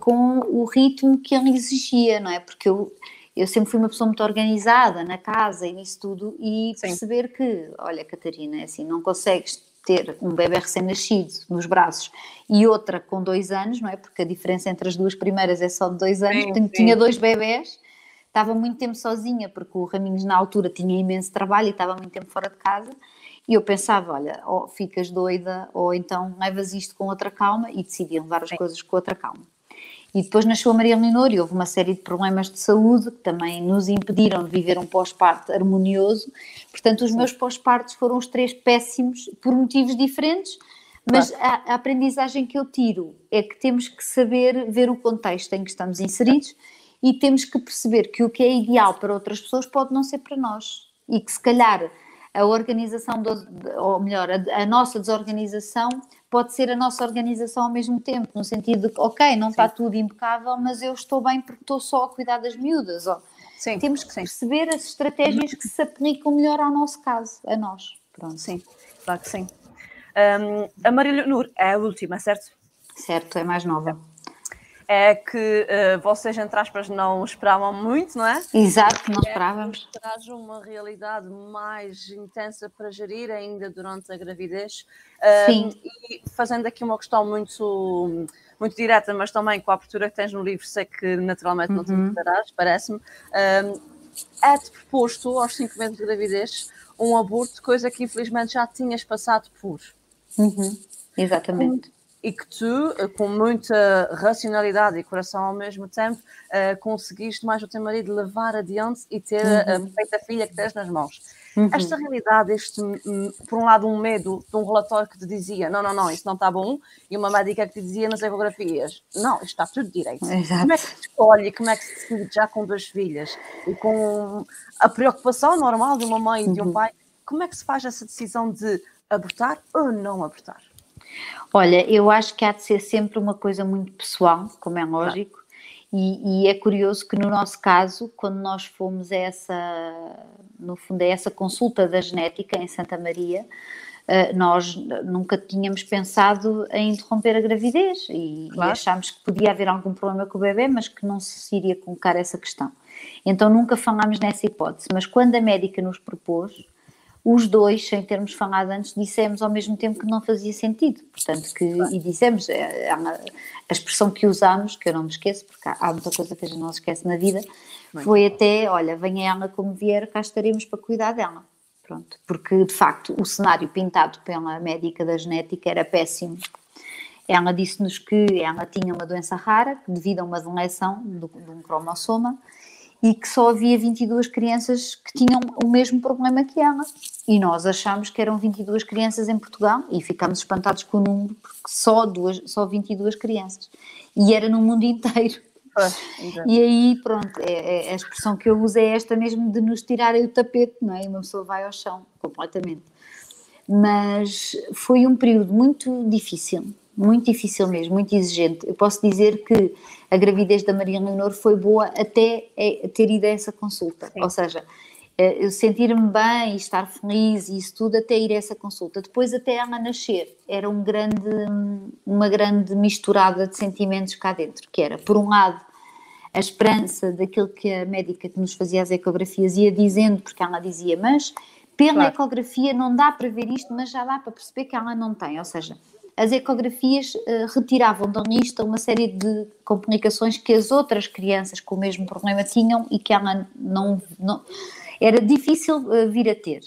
com o ritmo que ele exigia, não é? Porque eu, eu sempre fui uma pessoa muito organizada na casa e nisso tudo, e Sim. perceber que, olha, Catarina, é assim, não consegues ter um bebê recém-nascido nos braços e outra com dois anos, não é? Porque a diferença entre as duas primeiras é só de dois anos. Sim, sim. Tinha dois bebés, estava muito tempo sozinha, porque o Raminhos na altura tinha imenso trabalho e estava muito tempo fora de casa. E eu pensava, olha, ou ficas doida, ou então levas isto com outra calma, e decidi levar as sim. coisas com outra calma. E depois nasceu a Maria Leonor e houve uma série de problemas de saúde que também nos impediram de viver um pós-parto harmonioso. Portanto, os Sim. meus pós-partos foram os três péssimos por motivos diferentes, mas claro. a, a, aprendizagem que eu tiro é que temos que saber ver o contexto em que estamos inseridos e temos que perceber que o que é ideal para outras pessoas pode não ser para nós. E que se calhar a organização, do, ou melhor, a, a, nossa desorganização pode ser a nossa organização ao mesmo tempo, no sentido de que, ok, não sim. está tudo impecável, mas eu estou bem porque estou só a cuidar das miúdas. Sim, Temos que sim. perceber as estratégias que se aplicam melhor ao nosso caso, a nós. Pronto. Sim, claro que sim. Um, a Maria Leonor é a última, certo? Certo, é mais nova. É que uh, vocês, entre aspas, não esperavam muito, não é? Exato, não é esperávamos. É traz uma realidade mais intensa para gerir ainda durante a gravidez. Sim. e fazendo aqui uma questão muito, muito direta, mas também com a abertura que tens no livro, sei que naturalmente não te uhum. parece-me. é-te proposto aos 5 meses de gravidez um aborto, coisa que infelizmente já tinhas passado por. Uhum. Exatamente e que tu, eh, com muita racionalidade e coração ao mesmo tempo, uh, conseguiste, mais o teu marido, levar adiante e ter uhum. a perfeita filha que tens nas mãos. Uhum. Esta realidade, este, hum, por um lado, um medo de um relatório que te dizia não, não, não, isso não está bom, e uma médica que te dizia nas ecografias, não, isto está tudo direito. Exato. Como é que se escolhe, como é que se decide já com duas filhas e com a preocupação normal de uma mãe e de um uhum. pai, como é que se faz essa decisão de abortar ou não abortar? Olha, eu acho que há de ser sempre uma coisa muito pessoal, como é lógico, e, e, é curioso que no nosso caso, quando nós fomos a essa, no fundo, a essa consulta da genética em Santa Maria, eh, nós nunca tínhamos pensado em interromper a gravidez e, claro. e achámos que podia haver algum problema com o bebê, mas que não se iria colocar essa questão. Então nunca falámos nessa hipótese, mas quando a médica nos propôs, os dois, sem termos falado antes, dissemos ao mesmo tempo que não fazia sentido. Portanto, que, e dissemos, é, uma, a expressão que usámos, que eu não me esqueço, porque há, há muita coisa que a gente não se esquece na vida, Bem. foi até, olha, venha ela como vier, cá estaremos para cuidar dela. Pronto, porque de facto o cenário pintado pela médica da genética era péssimo. Ela disse-nos que ela tinha uma doença rara, devido a uma deleção de um cromossoma, e que só havia 22 crianças que tinham o mesmo problema que ela. E nós achámos que eram 22 crianças em Portugal e ficámos espantados com o número, porque só, duas, só 22 crianças. E era no mundo inteiro. e aí, pronto, é, é, a expressão que eu uso é esta mesmo de nos tirarem o tapete, não é? E uma pessoa vai ao chão, completamente. Mas foi um período muito difícil, muito difícil mesmo, muito exigente. Eu posso dizer que a gravidez da Maria Leonor foi boa até é, ter ido a essa consulta. Sim. Ou seja, eh, eu sentir-me bem e estar feliz e isso tudo até ir a essa consulta. Depois até ela nascer, era um grande, uma grande misturada de sentimentos cá dentro, que era, por um lado, a esperança daquilo que a médica que nos fazia as ecografias ia dizendo, porque ela dizia, mas pela claro. ecografia não dá para ver isto, mas já dá para perceber que ela não tem, ou seja, as ecografias uh, retiravam da lista uma série de complicações que as outras crianças com o mesmo problema tinham e que ela não, não era difícil uh, vir a ter.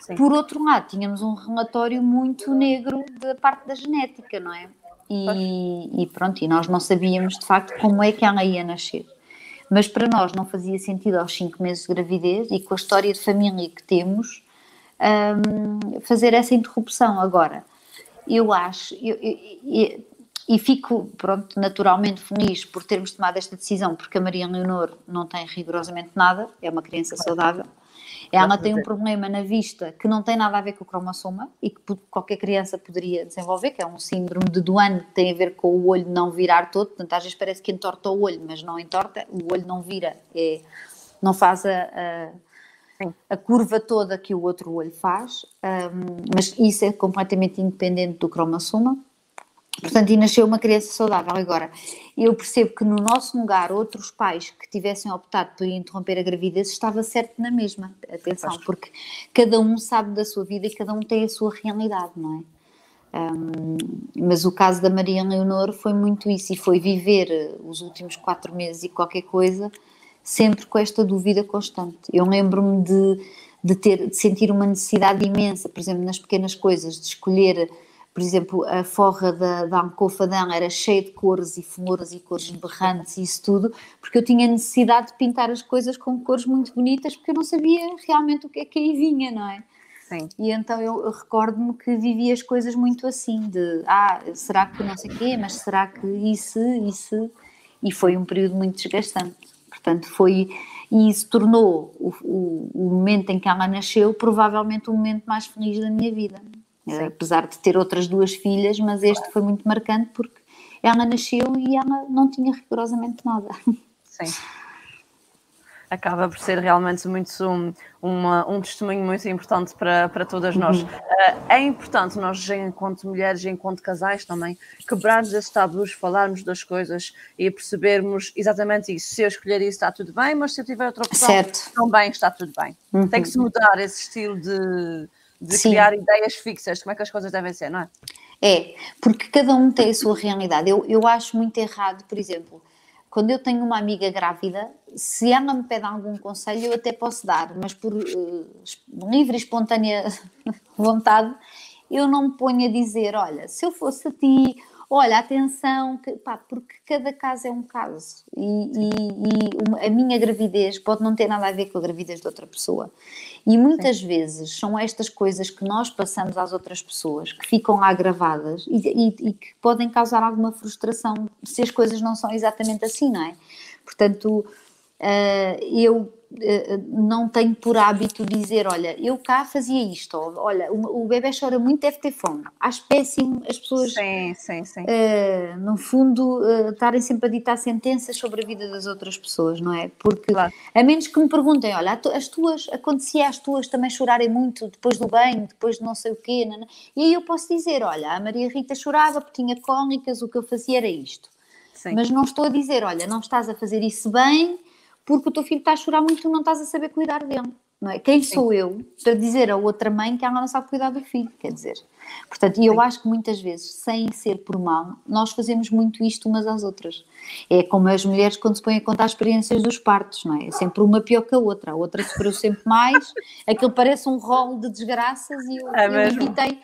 Sim. Por outro lado, tínhamos um relatório muito negro da parte da genética, não é? E, e, pronto, e nós não sabíamos de facto como é que ela ia nascer. Mas para nós não fazia sentido aos cinco meses de gravidez e com a história de família que temos um, fazer essa interrupção. Agora, eu acho, eu, eu, e fico, pronto, naturalmente feliz por termos tomado esta decisão, porque a Maria Leonor não tem rigorosamente nada, é uma criança saudável. Ela tem um problema na vista que não tem nada a ver com o cromossoma e que qualquer criança poderia desenvolver, que é um síndrome de Duane que tem a ver com o olho não virar todo. Portanto, às vezes parece que entorta o olho, mas não entorta, o olho não vira, é, não faz a, a a curva toda que o outro olho faz, um, mas isso é completamente independente do cromossoma. Portanto, e nasceu uma criança saudável. Agora, eu percebo que no nosso lugar, outros pais que tivessem optado por interromper a gravidez estava certo na mesma. Atenção, porque cada um sabe da sua vida e cada um tem a sua realidade, não é? Um, mas o caso da Maria Leonor foi muito isso e foi viver os últimos quatro meses e qualquer coisa sempre com esta dúvida constante. Eu lembro-me de, de ter de sentir uma necessidade imensa, por exemplo, nas pequenas coisas, de escolher, por exemplo, a forra da, da alcofadão era cheia de cores e flores e cores berrantes e isso tudo, porque eu tinha necessidade de pintar as coisas com cores muito bonitas, porque eu não sabia realmente o que é que aí vinha, não é? Sim. E então eu, eu recordo-me que vivia as coisas muito assim, de ah, será que não sei o quê, mas será que isso, isso, e foi um período muito desgastante. Portanto, foi. E isso tornou o, o, o, momento em que ela nasceu provavelmente o momento mais feliz da minha vida. Sim. Apesar de ter outras duas filhas, mas este foi muito marcante porque ela nasceu e ela não tinha rigorosamente nada. Sim. <laughs> acaba por ser realmente muito um, uma, um testemunho muito importante para, para todas nós. Uhum. Uh, é importante nós, enquanto mulheres, enquanto casais também, quebrarmos esses tabus, falarmos das coisas e percebermos exatamente isso. Se eu escolher isso, está tudo bem, mas se eu tiver outra opção, certo. também está tudo bem. Uhum. Tem que se mudar esse estilo de, de criar ideias fixas, como é que as coisas devem ser, não é? É, porque cada um tem a sua realidade. Eu, eu acho muito errado, por exemplo, quando eu tenho uma amiga grávida, se ela me pede algum conselho, eu até posso dar, mas por uh, livre e espontânea <laughs> vontade, eu não me ponho a dizer: olha, se eu fosse a ti, olha, atenção, que, pá, porque cada caso é um caso e, e, e, a minha gravidez pode não ter nada a ver com a gravidez de outra pessoa. E muitas Sim. vezes são estas coisas que nós passamos às outras pessoas que ficam agravadas e, e que podem causar alguma frustração se as coisas não são exatamente assim, não é? Portanto, uh, eu eh, não tenho por hábito dizer, olha, eu cá fazia isto, ou, olha, o, o bebê chora muito, deve ter fome. Acho péssimo as pessoas, sim, sim, sim. Uh, no fundo, uh, estarem sempre a ditar sentenças sobre a vida das outras pessoas, não é? Porque, claro. a menos que me perguntem, olha, as tuas, acontecia as tuas também chorarem muito depois do banho, depois de não sei o quê, não, não. e aí eu posso dizer, olha, a Maria Rita chorava porque tinha cónicas, o que eu fazia era isto. Sim. Mas não estou a dizer, olha, não estás a fazer isso bem, porque o teu filho está a chorar muito e tu não estás a saber cuidar dele. Não é? Quem sou eu para dizer a outra mãe que ela não sabe cuidar do filho? Quer dizer, portanto, e eu acho que muitas vezes, sem ser por mal, nós fazemos muito isto umas às outras. É como as mulheres quando se põem a contar as experiências dos partos, não é? É sempre uma pior que a outra, a outra sofreu sempre mais, aquilo parece um rol de desgraças e eu, é eu evitei.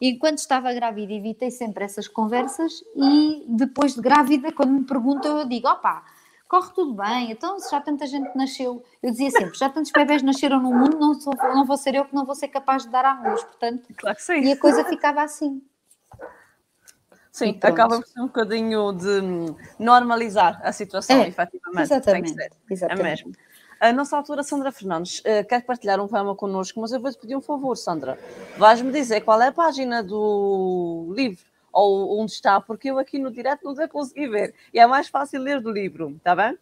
Enquanto estava grávida, evitei sempre essas conversas e depois de grávida, quando me perguntam, eu digo: opá corre tudo bem, então se já tanta gente nasceu, eu dizia sempre, já tantos bebés nasceram no mundo, não, sou, não vou ser eu que não vou ser capaz de dar à luz, portanto, claro e a coisa ficava assim. Sim, acaba por ser um bocadinho de normalizar a situação, é, efetivamente. Exatamente, ser. exatamente. É mesmo. A nossa autora Sandra Fernandes uh, quer partilhar um poema connosco, mas eu vou-te pedir um favor, Sandra. Vais-me dizer qual é a página do livro ou onde está, porque eu aqui no direto não sei conseguir ver. E é mais fácil ler do livro, está bem?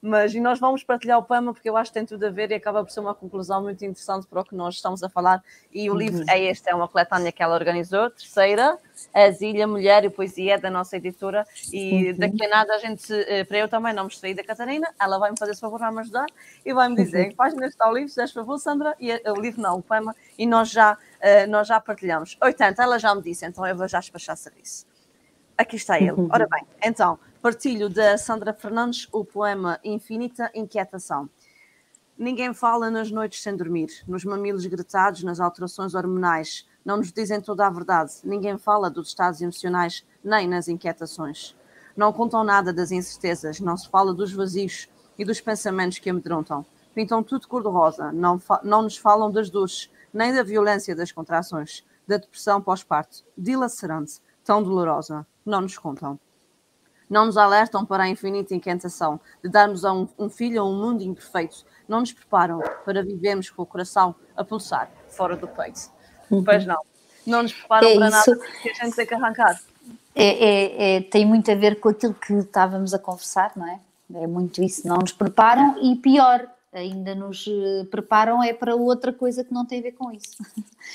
Mas e nós vamos partilhar o poema porque eu acho que tem tudo a ver e acaba por ser uma conclusão muito interessante para o que nós estamos a falar. E o uhum. livro é este, é uma coletânea que ela organizou, terceira, Azilha, Mulher e Poesia, da nossa editora. E daqui a nada a gente, eh, para eu também não me distrair da Catarina, ela vai-me fazer esse favor, vai-me ajudar e vai-me dizer uhum. em que página está o livro, se favor, Sandra, e eh, o livro não, o poema, e nós já, uh, nós já partilhamos. 80, ela já me disse, então eu vou já despachar serviço. Aqui está ele. Ora bem, então, partilho da Sandra Fernandes o poema Infinita Inquietação. Ninguém fala nas noites sem dormir, nos mamilos gretados, nas alterações hormonais. Não nos dizem toda a verdade. Ninguém fala dos estados emocionais, nem nas inquietações. Não contam nada das incertezas, não se fala dos vazios e dos pensamentos que amedrontam. Pintam tudo cor-de-rosa, não, não nos falam das dores, nem da violência das contrações, da depressão pós-parto, dilacerante, tão dolorosa não nos contam. Não nos alertam para a infinita inquietação de darmos a um, um filho a um mundo imperfeito. Não nos preparam para vivermos com o coração a pulsar fora do peito. Uhum. Pois não. Não nos preparam é para isso. nada que a gente tem que arrancar. É, é, é, tem muito a ver com aquilo que estávamos a conversar, não é? É muito isso. Não nos preparam e pior, ainda nos eh, preparam é para outra coisa que não tem a ver com isso.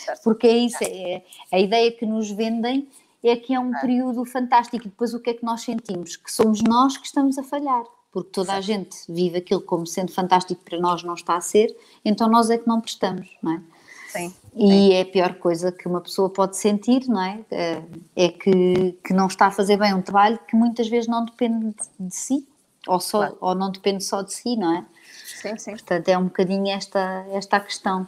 Certo. Porque é isso, é a ideia que nos vendem é que é um é. período fantástico. E depois o que é que nós sentimos? Que somos nós que estamos a falhar. Porque toda Sim. a gente vive aquilo como sendo fantástico para nós não está a ser, então nós é que não prestamos, não é? Sim. E Sim. é a pior coisa que uma pessoa pode sentir, não é? É, é que, que não está a fazer bem um trabalho que muitas vezes não depende de si, ou, só, claro. ou não depende só de si, não é? Sim, sim. Portanto, é um bocadinho esta, esta questão.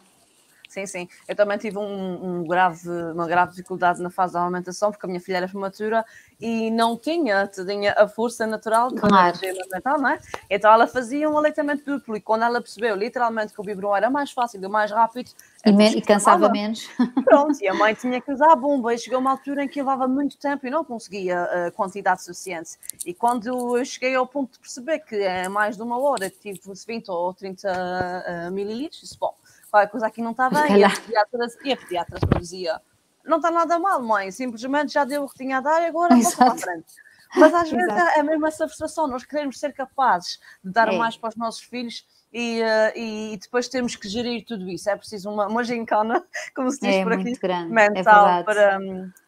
Sim, sim. Eu também tive um, um, grave, uma grave dificuldade na fase da alimentação, porque a minha filha era prematura e não tinha, tinha a força natural de claro. amamentar, não é? Então ela fazia um aleitamento duplo e quando ela percebeu literalmente que o biberon era mais fácil e mais rápido... E, me, e cansava menos. <laughs> Pronto, e a mãe tinha que usar a bomba e chegou uma altura em que levava muito tempo e não conseguia a uh, quantidade suficiente. E quando eu cheguei ao ponto de perceber que é mais de uma hora que tive 20 ou 30 uh, mililitros, disse, bom, qualquer coisa aqui não está bem. E a pediatra, e a pediatra dizia: não está nada mal, mãe, simplesmente já deu o que tinha a dar e agora vou para a frente. Mas às vezes é, é mesmo essa frustração, nós queremos ser capazes de dar é. mais para os nossos filhos e, uh, e, depois temos que gerir tudo isso. É preciso uma, uma gincana, <laughs> como se diz é por aqui, grande, mental é para.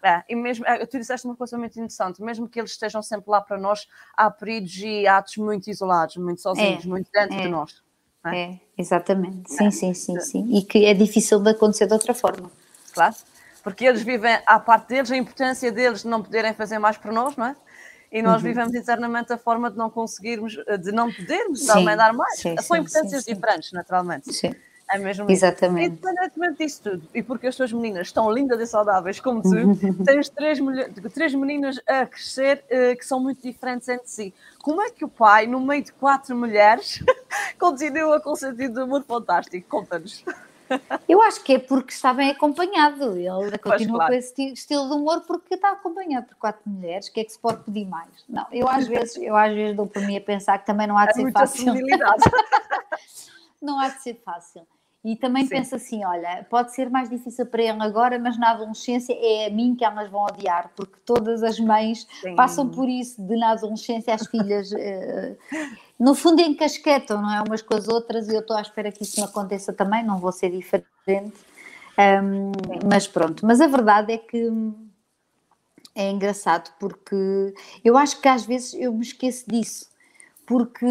É, e mesmo, é, tu disseste uma coisa muito interessante, mesmo que eles estejam sempre lá para nós, há períodos e atos muito isolados, muito sozinhos, é, muito dentro de é. nós. É? é, exatamente. Sim, sim, sim, sim. E que é difícil de acontecer de outra forma. Claro. Porque eles vivem, à parte deles, a importância deles de não poderem fazer mais por nós, não é? e nós uhum. vivemos internamente a forma de não conseguirmos, de não podermos sim, também dar mais. Sim, São importâncias sim, diferentes, naturalmente. Sim. É mesmo Exatamente. Isso. Independentemente disso tudo, e porque as tuas meninas estão lindas e saudáveis como tu, <laughs> tens três, três meninas a crescer uh, que são muito diferentes entre si. Como é que o pai, no meio de quatro mulheres, <laughs> continua com um sentido de amor fantástico? Conta-nos. Eu acho que é porque está bem acompanhado. Ele continua claro. com esse estilo de humor porque está acompanhado por quatro mulheres. O que é que se pode pedir mais? Não, eu às vezes, eu às vezes dou para mim a pensar que também não há de é ser fácil. <laughs> não há de ser fácil. E também Sim. penso assim: olha, pode ser mais difícil para ele agora, mas na adolescência é a mim que elas vão odiar, porque todas as mães Sim. passam por isso de na adolescência as filhas. No fundo encasquetam, não é? Umas com as outras, e eu estou à espera que isso me aconteça também, não vou ser diferente. Um, mas pronto, mas a verdade é que é engraçado porque eu acho que às vezes eu me esqueço disso, porque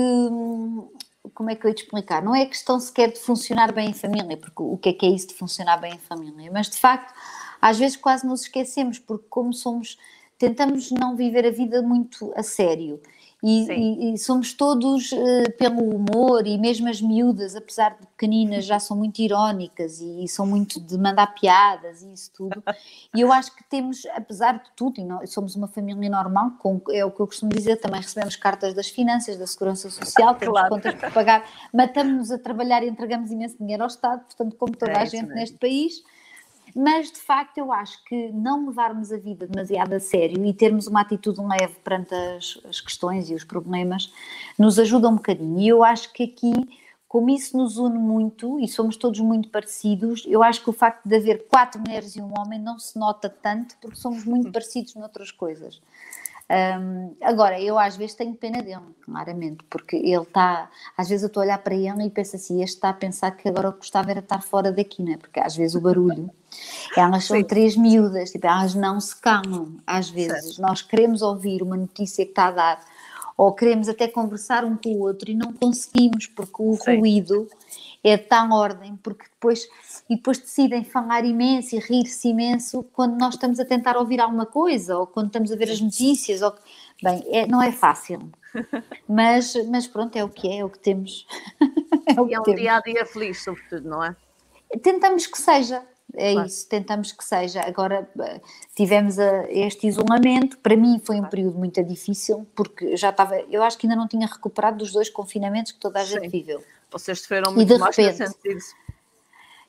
como é que eu ia te explicar? Não é questão sequer de funcionar bem em família, porque o que é que é isso de funcionar bem em família? Mas de facto, às vezes quase nos esquecemos, porque como somos, tentamos não viver a vida muito a sério. E, e, e, somos todos uh, pelo humor e mesmo as miúdas, apesar de pequeninas, já são muito irónicas e, e, são muito de mandar piadas e isso tudo. E eu acho que temos, apesar de tudo, e nós somos uma família normal, com, é o que eu costumo dizer, também recebemos cartas das finanças, da segurança social, temos claro. contas por pagar, matamos-nos a trabalhar e entregamos imenso dinheiro ao Estado, portanto, como toda é a gente mesmo. neste país mas de facto eu acho que não levarmos a vida demasiado a sério e termos uma atitude leve perante as, as questões e os problemas nos ajuda um bocadinho. E eu acho que aqui, como isso nos une muito e somos todos muito parecidos, eu acho que o facto de haver quatro mulheres e um homem não se nota tanto porque somos muito parecidos noutras coisas. Um, agora, eu às vezes tenho pena dele, claramente, porque ele está. Às vezes eu estou a olhar para ele e penso assim: este está a pensar que agora o que gostava era estar fora daqui, não é? Porque às vezes o barulho. Elas são Sim. três miúdas, tipo, elas não se calam. Às vezes certo. nós queremos ouvir uma notícia que está a dar, ou queremos até conversar um com o outro e não conseguimos, porque o Sim. ruído é de tal ordem, porque depois e depois decidem falar imenso e rir-se imenso quando nós estamos a tentar ouvir alguma coisa ou quando estamos a ver as notícias. Ou... Bem, é, não é fácil, <laughs> mas, mas pronto, é o que é, é o que temos. <laughs> é, o e é um temos. dia a dia feliz, sobretudo, não é? Tentamos que seja. É claro. isso, tentamos que seja. Agora tivemos a, este isolamento, para mim foi um claro. período muito difícil, porque já estava, eu acho que ainda não tinha recuperado dos dois confinamentos que toda a gente Sim. viveu. Vocês sofreram muito e de mais repente, sentido.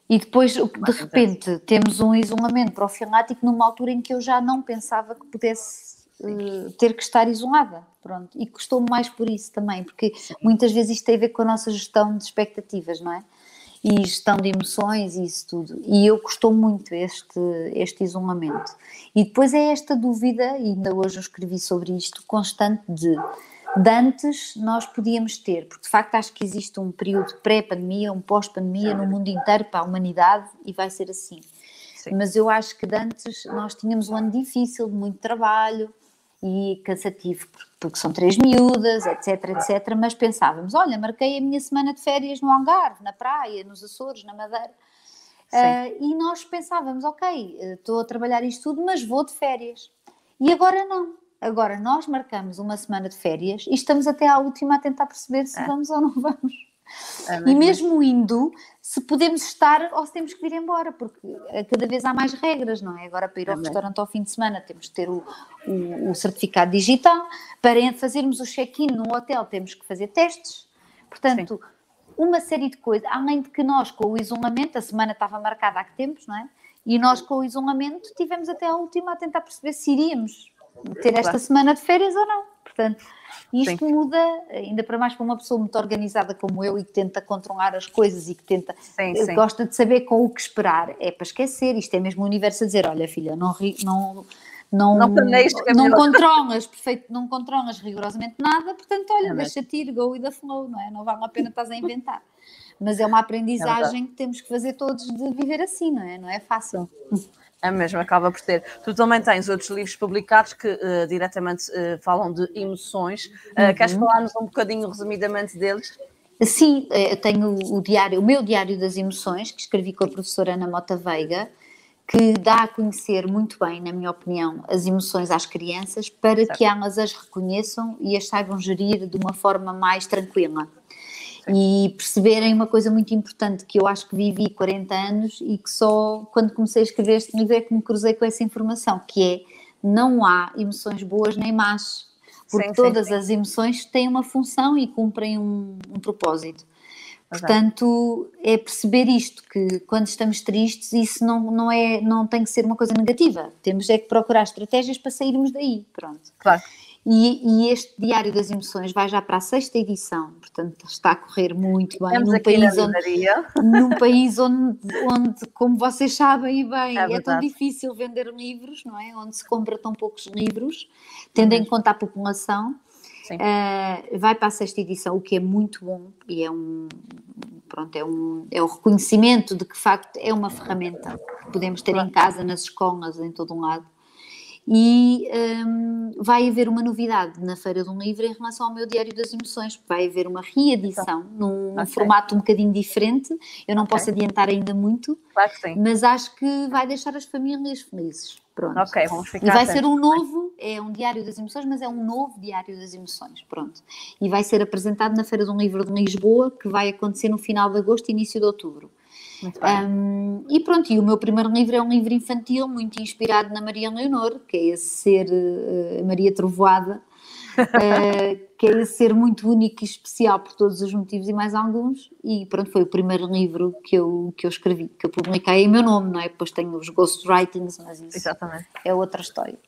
E depois, de repente, temos um isolamento profilático numa altura em que eu já não pensava que pudesse uh, ter que estar isolada. Pronto. E custou-me mais por isso também, porque muitas vezes isto tem a ver com a nossa gestão de expectativas, não é? E gestão de emoções e isso tudo. E eu custou muito este, este isolamento. E depois é esta dúvida, e ainda hoje eu escrevi sobre isto, constante de de antes nós podíamos ter, porque de facto acho que existe um período pré-pandemia, um pós-pandemia no mundo inteiro para a humanidade e vai ser assim. Sim. Mas eu acho que de antes nós tínhamos um ano difícil, de muito trabalho e cansativo, porque são três miúdas, etc, etc. Mas pensávamos: olha, marquei a minha semana de férias no Algarve, na praia, nos Açores, na Madeira. Uh, e nós pensávamos: ok, estou a trabalhar isto tudo, mas vou de férias. E agora não Agora, nós marcamos uma semana de férias e estamos até à última a tentar perceber se é. vamos ou não vamos. É e mesmo indo, se podemos estar ou se temos que vir embora, porque cada vez há mais regras, não é? Agora, para ir ao é restaurante ao fim de semana, temos que ter o, o, o certificado digital, para fazermos o check-in no hotel, temos que fazer testes. Portanto, Sim. uma série de coisas, além de que nós, com o isolamento, a semana estava marcada há que tempos, não é? E nós, com o isolamento, tivemos até à última a tentar perceber se iríamos ter esta claro. semana de férias ou não. Portanto, isto sim. muda, ainda para mais para uma pessoa muito organizada como eu e que tenta controlar as coisas e que tenta, sim, sim. gosta de saber com o que esperar. É para esquecer, isto é mesmo o universo a dizer: olha, filha, não, não, não, não, não controlas perfeito, não controlas rigorosamente nada, portanto, olha, é deixa-te ir, go with the flow, não é? Não vale a pena estás a inventar. Mas é uma aprendizagem é que temos que fazer todos de viver assim, não é? Não é fácil. É mesmo, acaba por ter. Tu também tens outros livros publicados que uh, diretamente uh, falam de emoções. Uh, uhum. Queres falar-nos um bocadinho resumidamente deles? Sim, eu tenho o diário, o meu diário das emoções, que escrevi com a professora Ana Mota Veiga, que dá a conhecer muito bem, na minha opinião, as emoções às crianças para certo. que elas as reconheçam e as saibam gerir de uma forma mais tranquila e perceberem uma coisa muito importante que eu acho que vivi 40 anos e que só quando comecei a escrever este livro é que me cruzei com essa informação, que é não há emoções boas nem más, porque sim, todas sim, sim. as emoções têm uma função e cumprem um, um propósito. Portanto, é perceber isto, que quando estamos tristes, isso não, não, é, não tem que ser uma coisa negativa. Temos é que procurar estratégias para sairmos daí. Pronto. Claro. E, e, este Diário das Emoções vai já para a sexta edição, portanto está a correr muito bem. Estamos num país, onde, num país onde, onde, como vocês sabem e bem, é, é tão difícil vender livros, não é? Onde se compra tão poucos livros, tendo uhum. em conta a população. Uh, vai para a sexta edição, o que é muito bom e é um, pronto, é um, é um reconhecimento de que, de facto, é uma ferramenta que podemos ter em casa, nas escolas, em todo um lado e um, vai haver uma novidade na Feira do Livro em relação ao meu Diário das Emoções, vai haver uma reedição num, okay. formato um bocadinho diferente, eu não okay. posso adiantar ainda muito, claro mas acho que vai deixar as famílias felizes. Pronto. Ok, vamos ficar. E vai ser um novo, é um Diário das Emoções, mas é um novo Diário das Emoções, pronto. E vai ser apresentado na Feira do Livro de Lisboa, que vai acontecer no final de agosto e início de outubro. Um, e pronto, e o meu primeiro livro é um livro infantil muito inspirado na Maria Leonor, que é esse ser uh, Maria Trovoada, uh, <laughs> que é esse ser muito único e especial por todos os motivos e mais alguns. E pronto, foi o primeiro livro que eu, que eu escrevi, que eu publiquei em meu nome, não é? Depois tenho os ghostwritings, mas isso Exatamente. é outra história.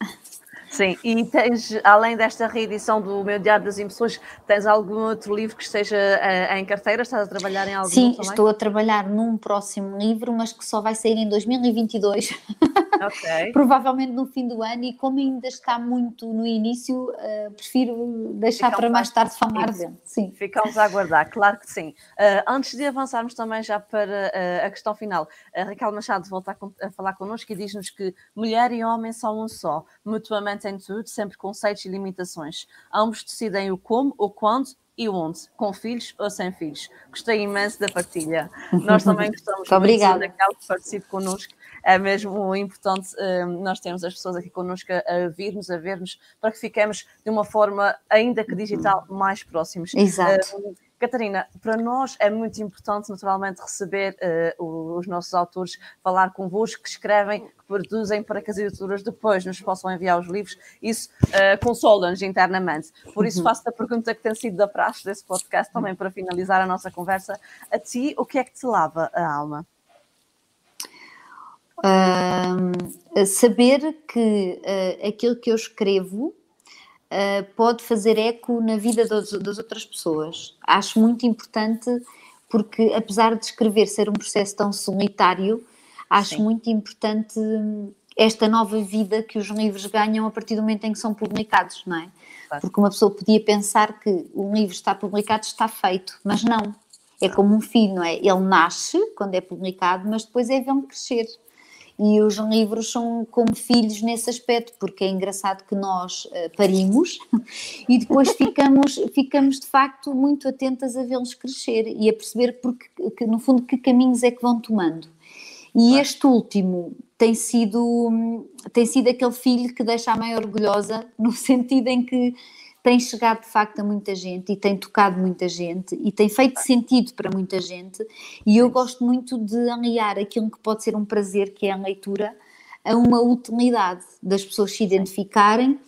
Sim, e tens, além desta reedição do meu Diário das Emoções, tens algum outro livro que esteja uh, em carteira? Estás a trabalhar em algum Sim, também? estou a trabalhar num próximo livro, mas que só vai sair em 2022. Ok. <laughs> Provavelmente no fim do ano, e como ainda está muito no início, uh, prefiro deixar Ficamos para mais tarde falar dele. Sim. Ficamos a aguardar, claro que sim. Uh, antes de avançarmos também já para a questão final, a Raquel Machado volta a, a falar connosco e diz-nos que mulher e homem são um só, mutuamente em tudo, sempre conceitos e limitações. Ambos decidem o como, o quando e onde, com filhos ou sem filhos. Gostei imenso da partilha. <laughs> Nós também gostamos muito obrigada. daquela que participe connosco. É mesmo importante um, nós termos as pessoas aqui connosco a, virmos, a vermos, para que fiquemos de uma forma, ainda que digital, mais próximos. Exato. Um, Catarina, para nós é muito importante, naturalmente, receber uh, os nossos autores, falar convosco, que escrevem, que produzem, para que as editoras depois nos possam enviar os livros. Isso uh, consola-nos internamente. Por isso, uhum. faço a pergunta que tem sido da praxe desse podcast, também para finalizar a nossa conversa. A ti, o que é que te lava a alma? Uh, saber que uh, aquilo que eu escrevo uh, pode fazer eco na vida das, das, outras pessoas. Acho muito importante porque, apesar de escrever ser um processo tão solitário, acho Sim. muito importante esta nova vida que os livros ganham a partir do momento em que são publicados, não é? Claro. Porque uma pessoa podia pensar que um livro está publicado, está feito, mas não. É como um filho, não é? Ele nasce quando é publicado, mas depois é vê-lo crescer. E os livros são como filhos nesse aspecto, porque é engraçado que nós uh, parimos <laughs> e depois ficamos, ficamos de facto muito atentas a vê-los crescer e a perceber porque, que, no fundo que caminhos é que vão tomando. E claro. este último tem sido, tem sido aquele filho que deixa a mãe orgulhosa, <laughs> no sentido em que tem chegado de facto a muita gente e tem tocado muita gente e tem feito sentido para muita gente. E eu gosto muito de aliar aquilo que pode ser um prazer, que é a leitura, a uma utilidade das pessoas se identificarem.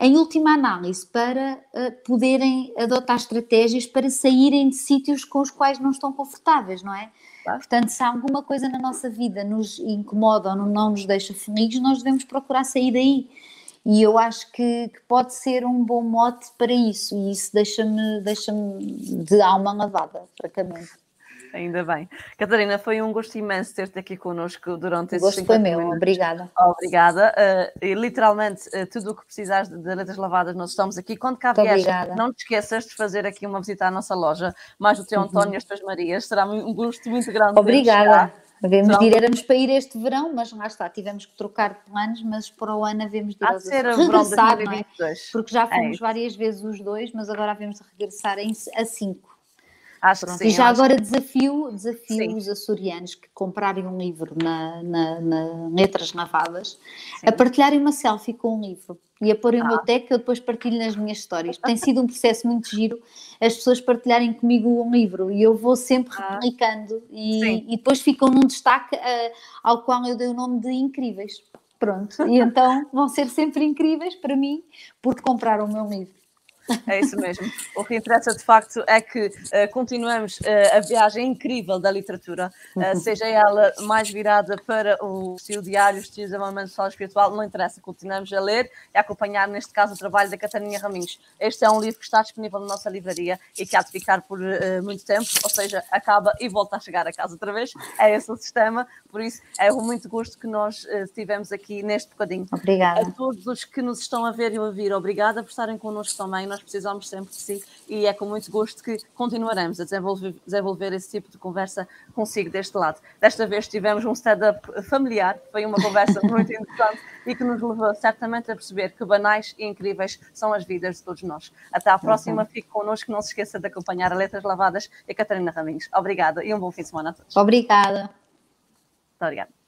Em última análise, para uh, poderem adotar estratégias para saírem de sítios com os quais não estão confortáveis, não é? Claro. Portanto, se alguma coisa na nossa vida nos incomoda ou não nos deixa felizes, nós devemos procurar sair daí. E eu acho que, que, pode ser um bom mote para isso, e isso deixa-me deixa de alma lavada, francamente. Ainda bem. Catarina, foi um gosto imenso ter-te aqui connosco durante esses gosto foi meu, minutos. obrigada. Obrigada. Uh, e, literalmente, uh, tudo o que precisares de, de letras lavadas, nós estamos aqui. Quando cá vieres, não te esqueças de fazer aqui uma visita à nossa loja, mais o teu uhum. António e as tuas Marias. Será um gosto muito grande. Obrigada. Devemos de ir, éramos para ir este verão, mas lá está, tivemos que trocar planos, mas para o ano havemos de ir de regressar, não é? Porque já é fomos é várias vezes os dois, mas agora havemos de regressar a cinco. Acho Pronto, que sim, e já agora desafio, desafio os açorianos que comprarem um livro na, na, na letras lavadas sim. a partilharem uma selfie com um livro e a pôr em ah. meu tag que eu depois partilho nas minhas histórias. Tem sido um processo muito giro as pessoas partilharem comigo um livro e eu vou sempre ah. replicando e, e, depois ficam num destaque uh, ao qual eu dei o nome de incríveis. Pronto, e então vão ser sempre incríveis para mim porque compraram o meu livro. É isso mesmo. O que interessa de facto é que uh, continuamos uh, a viagem incrível da literatura, uh, seja ela mais virada para o estilo diário, o estilo de amamento social espiritual, não interessa, continuamos a ler e a acompanhar, neste caso, o trabalho da Catarina Raminhos. Este é um livro que está disponível na nossa livraria e que há de ficar por muito tempo, ou seja, acaba e volta a chegar a casa outra vez. É esse o sistema, por isso é um muito gosto que nós tivemos aqui neste bocadinho. Obrigada. A todos os que nos estão a ver e a ouvir, obrigada por estarem connosco também nós precisamos sempre de si e é com muito gosto que continuaremos a desenvolver, desenvolver esse tipo de conversa consigo deste lado. Desta vez tivemos um stand-up familiar, foi uma conversa <laughs> muito interessante e que nos levou certamente a perceber que banais e incríveis são as vidas de todos nós. Até à próxima, uhum. fique connosco, não se esqueça de acompanhar a Letras Lavadas e a Catarina Raminhos. Obrigada e um bom fim de semana a todos. Obrigada. Muito obrigada.